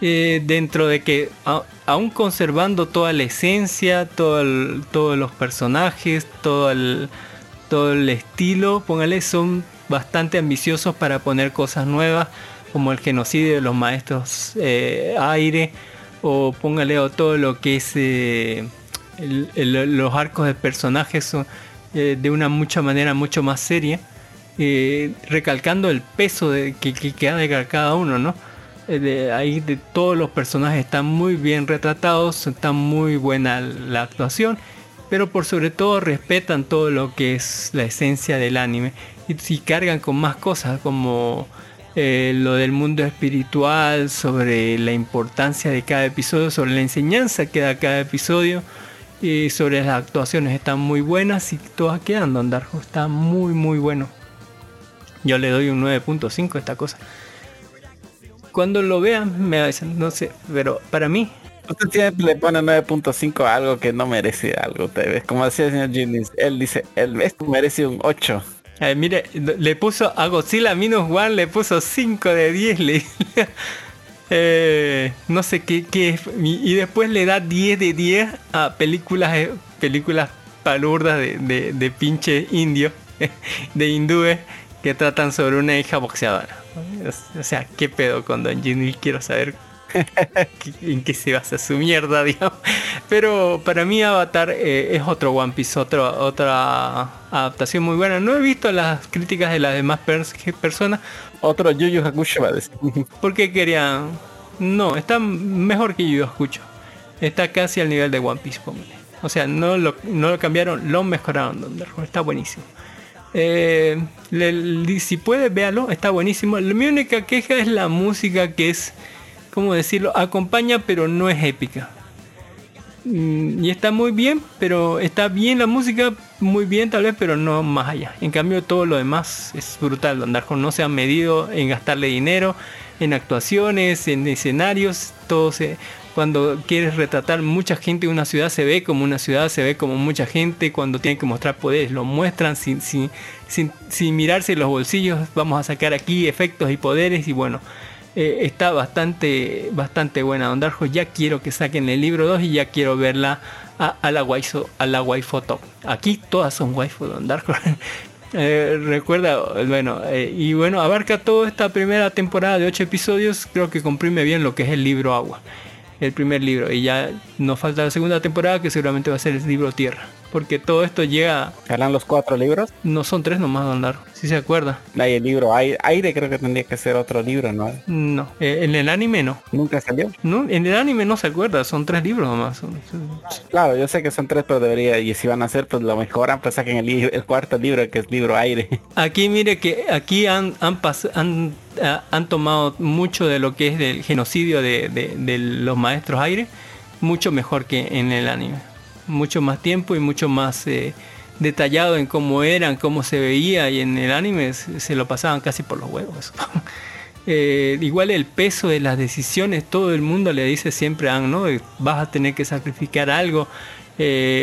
Eh, dentro de que, a, aún conservando toda la esencia, todo el, todos los personajes, todo el, todo el estilo, póngale, son bastante ambiciosos para poner cosas nuevas, como el genocidio de los maestros eh, aire, o póngale o todo lo que es eh, el, el, los arcos de personajes son eh, de una mucha manera mucho más seria, eh, recalcando el peso de, que, que, que, ha de cada uno, ¿no? Eh, de, ahí de todos los personajes están muy bien retratados, está muy buena la actuación pero por sobre todo respetan todo lo que es la esencia del anime y si cargan con más cosas como lo del mundo espiritual, sobre la importancia de cada episodio, sobre la enseñanza que da cada episodio y sobre las actuaciones están muy buenas y todas quedan Don Darjo está muy muy bueno. Yo le doy un 9.5 a esta cosa. Cuando lo vean me dicen, no sé, pero para mí Usted siempre le pone 9.5 a algo que no merece algo, te ves. Como decía el señor Ginis, él dice, el esto merece un 8. A ver, mire, le puso a Godzilla Minus One, le puso 5 de 10. Le, eh, no sé qué, es. Y después le da 10 de 10 a películas eh, películas palurdas de, de, pinche indio, de hindúes, que tratan sobre una hija boxeadora. O sea, ¿qué pedo con Don Jimmy? Quiero saber en qué se basa su mierda, digamos. Pero para mí Avatar eh, es otro One Piece, otro- otra adaptación muy buena. No he visto las críticas de las demás pers- personas Otro Yu Yu Hakusho va a decir. porque querían... No, está mejor que yo escucho. Está casi al nivel de One Piece, póngale. O sea, no lo, no lo cambiaron, lo mejoraron. Darko, Está buenísimo. Eh, si puede, véalo, está buenísimo. Mi única queja es la música que es, ¿cómo decirlo? Acompaña pero no es épica. Mm, Y está muy bien, pero está bien la música, muy bien tal vez, pero no más allá. En cambio todo lo demás es brutal. Don Darko no se ha medido en gastarle dinero, en actuaciones, en escenarios, todo se... Cuando quieres retratar mucha gente en una ciudad se ve como una ciudad, se ve como mucha gente, cuando tienen que mostrar poderes lo muestran sin, sin, sin, sin mirarse los bolsillos, vamos a sacar aquí efectos y poderes y bueno, eh, está bastante bastante buena Don Darjo. Ya quiero que saquen el libro 2 y ya quiero verla a, la waifu a la top. Aquí todas son waifu Don Darjo. Eh, recuerda, bueno, eh, y bueno, abarca toda esta primera temporada de 8 episodios, creo que comprime bien lo que es el libro Agua, el primer libro, y ya nos falta la segunda temporada que seguramente va a ser el libro Tierra, porque todo esto llega, ¿Harán los cuatro libros? no son tres nomás, Don si se acuerda. Hay el libro aire, aire creo que tendría que ser otro libro, ¿no? No, eh, en el anime no. Nunca salió. No, en el anime no se acuerda, son tres libros nomás. son- son- Claro, yo sé que son tres, pero debería, y si van a hacer, pues lo mejoran, pues saquen el, el cuarto libro, que es libro aire. Aquí mire que aquí han, han, pas- han, ah, han tomado mucho de lo que es del genocidio de, de- de los maestros aire, mucho mejor que en el anime. Mucho más tiempo y mucho más eh, detallado en cómo eran, cómo se veía y en el anime se, lo pasaban casi por los huevos. Eh, igual el peso de las decisiones, todo el mundo le dice siempre a Aang, ¿no? Eh, Vas a tener que sacrificar algo.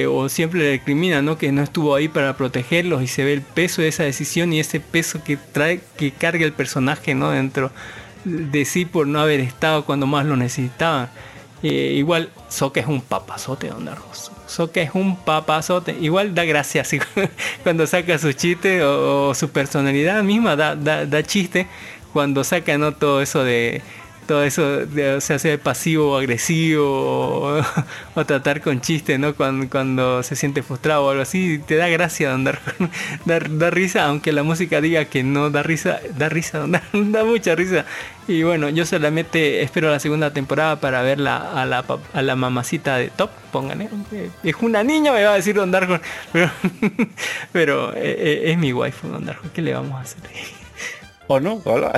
o siempre le recrimina, ¿no? Que no estuvo ahí para protegerlos y se ve el peso de esa decisión y ese peso que trae, que carga el personaje, ¿no? Dentro de sí por no haber estado cuando más lo necesitaban. Eh, igual Soka es un papazote, Don Darjo. Soka es un papazote. Igual da gracia así cuando saca su chiste o, o su personalidad misma da, da, da chiste cuando saca ¿no? todo eso de todo eso de, o sea, ser pasivo o agresivo o, tratar con chiste no cuando, cuando se siente frustrado o algo así te da gracia Don Darjo. da, da risa aunque la música diga que no da risa da risa Don Darjo, da mucha risa y bueno yo solamente espero la segunda temporada para ver la, a, la, a la mamacita de Top pónganle es una niña me va a decir Don Darjo pero, pero eh, eh, es mi waifu Don Darjo ¿qué le vamos a hacer? ¿O no?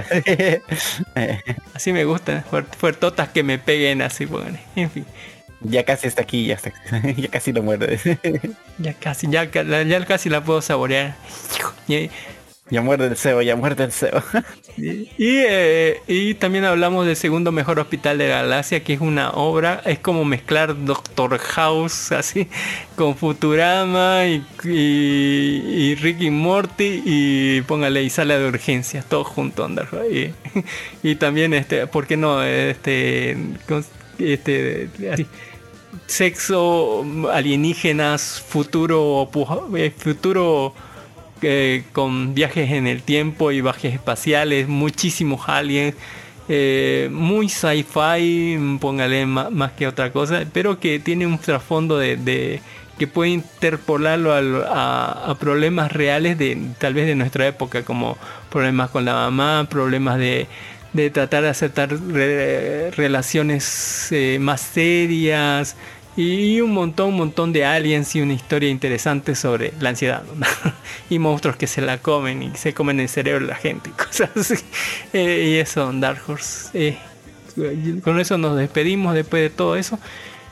Así me gustan, fuer- fuertotas que me peguen así, pónganle. En fin, ya casi está aquí, ya está, ya casi lo muerde. ya casi, ya, ya casi la puedo saborear. Ya muerde el cebo, ya muerde el cebo. y, eh, y también hablamos del segundo mejor hospital de la galaxia, que es una obra, es como mezclar Doctor House así con Futurama y, y, Ricky Morty y póngale y sala de urgencias, todo junto, Andar. Y, también este, ¿por qué no? Este, este así, sexo, alienígenas, futuro, eh, futuro con viajes en el tiempo y viajes espaciales, muchísimos aliens, eh, muy sci-fi, póngale más, que otra cosa, pero que tiene un trasfondo de, que puede interpolarlo al- a, a problemas reales de tal vez de nuestra época, como problemas con la mamá, problemas de de tratar de aceptar re- relaciones eh, más serias, Y un montón, un montón de aliens y una historia interesante sobre la ansiedad. ¿no? y monstruos que se la comen y se comen el cerebro de la gente y cosas así. Eh, y eso, Dark Horse. Eh, con eso nos despedimos después de todo eso.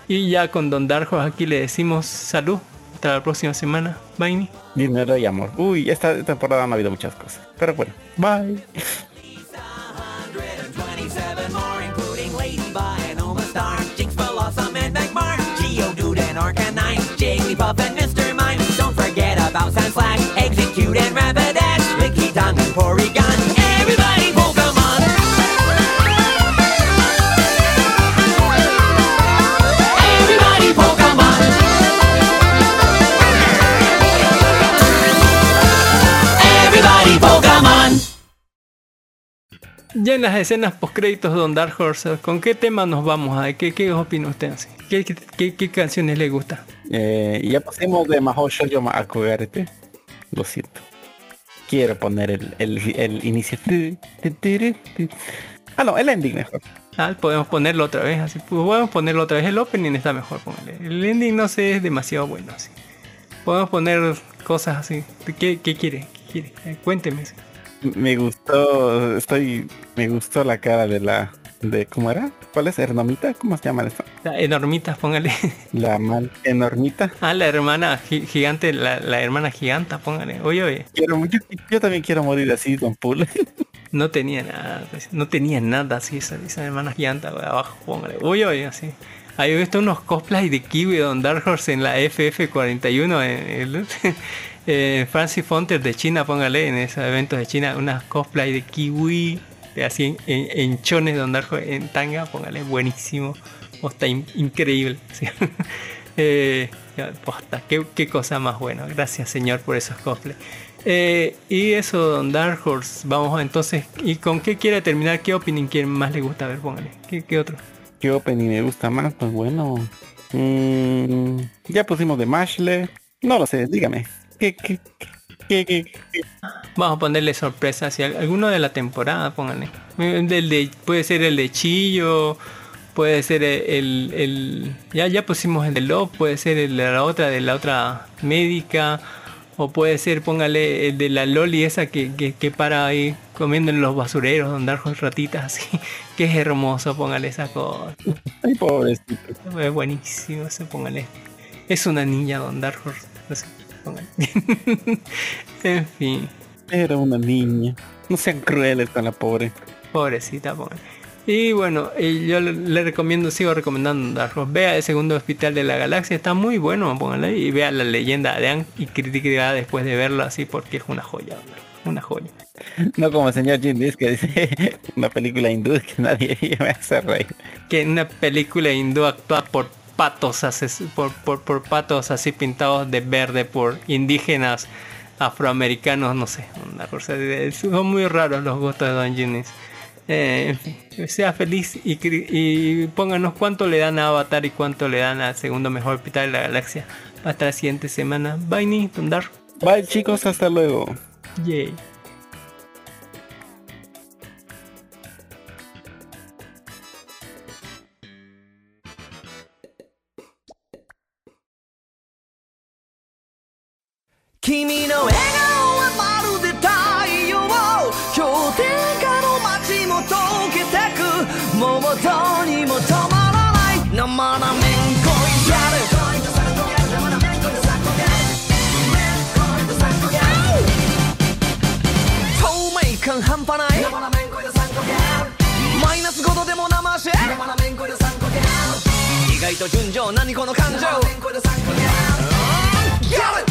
Y ya con Don Dark Horse aquí le decimos salud. Hasta la próxima semana. Bye. Dinero y amor. Uy, esta temporada no ha habido muchas cosas. Pero bueno, bye. 27 Jigglypuff and Ya en las escenas post créditos de Don Dark Horse, ¿con qué tema nos vamos a ¿Qué, qué opina usted? así? ¿Qué, qué, qué- canciones le gusta? Eh, ya pusimos de Mahou Shoujo Ma Akugarte. Lo siento. Quiero poner el, el, el inicio. Ah, no, el ending mejor. Ah, podemos ponerlo otra vez, así. pues, Podemos ponerlo otra vez. El opening está mejor. El ending no sé, es demasiado bueno, así. Podemos poner cosas así. ¿Qué, qué quiere? ¿Qué quiere? Eh, cuénteme. así. Me gustó, estoy, me gustó la cara de la, de, ¿cómo era? ¿Cuál es? ¿Ernomita? ¿Cómo se llama esto? La enormita, póngale. La mal enormita. Ah, la hermana gi- gigante, la, la hermana giganta, póngale. Oye, oye. Quiero, yo, yo también quiero morir así, Don Pool. No tenía nada, pues, no tenía nada así esa, esa hermana gigante güey, abajo, póngale. Uy, uy, así. Ahí he visto unos cosplays de Kiwi Don Dark Horse en la FF41 en el eh, Francis Fonter de China, póngale, en esos eventos de China, unas cosplays de Kiwi, de así en, chones Dark Horse en tanga, póngale, buenísimo. Posta in- increíble. Eh, posta, qué, cosa más buena. Gracias Señor por esos cosplays. Eh, y eso, Don Dark Horse. Vamos entonces. ¿Y con qué quiere terminar? ¿Qué opening quiere más le gusta? Ver, póngale. ¿Qué, qué otro? ¿Qué opening me gusta más? Pues bueno. mm, ya pusimos de Mashle. No lo sé, dígame. ¿Qué, qué, qué, qué, qué- Vamos a ponerle sorpresa. Si alguno de la temporada, póngale. Del de, puede ser el de Chillo. Puede ser el, el- ya, ya pusimos el de Love. Puede ser el de la otra, de la otra médica. O puede ser, póngale, el de la Loli esa que, que, que para ahí comiendo en los basureros, donde con ratitas así. Que es hermoso, póngale esa cosa. Ay, pobrecito. Es buenísimo, se póngale. Es una niña Don Dark Horse. no sé, póngale. en fin, Era una niña. No sean crueles con la pobre. pobrecita, póngale. Y bueno, eh, yo le, recomiendo, sigo recomendando Dark Horse. Vea el segundo hospital de la galaxia, está muy bueno, póngale. Y vea la leyenda de Anne y critica después de verlo así porque es una joya, una joya. No como el señor Jim Lee que dice una película hindú que nadie me hace reír. que una película hindú actuada por patos por, por, por patos así pintados de verde por indígenas afroamericanos no sé una cosa de- son muy raros los gustos de Don Ginis Eh, sea feliz y, pónganos cuánto le dan a Avatar y cuánto le dan al segundo mejor hospital de la galaxia hasta la siguiente semana bye ni Don Dark. Bye chicos, hasta luego. Yay. 君の笑顔はまるで太陽氷点下の街も溶けてくもうどうにも止まらない生なめんこいやる透明感半端ないマイナス5度でも生足意外と純情何この感情ギャルギャル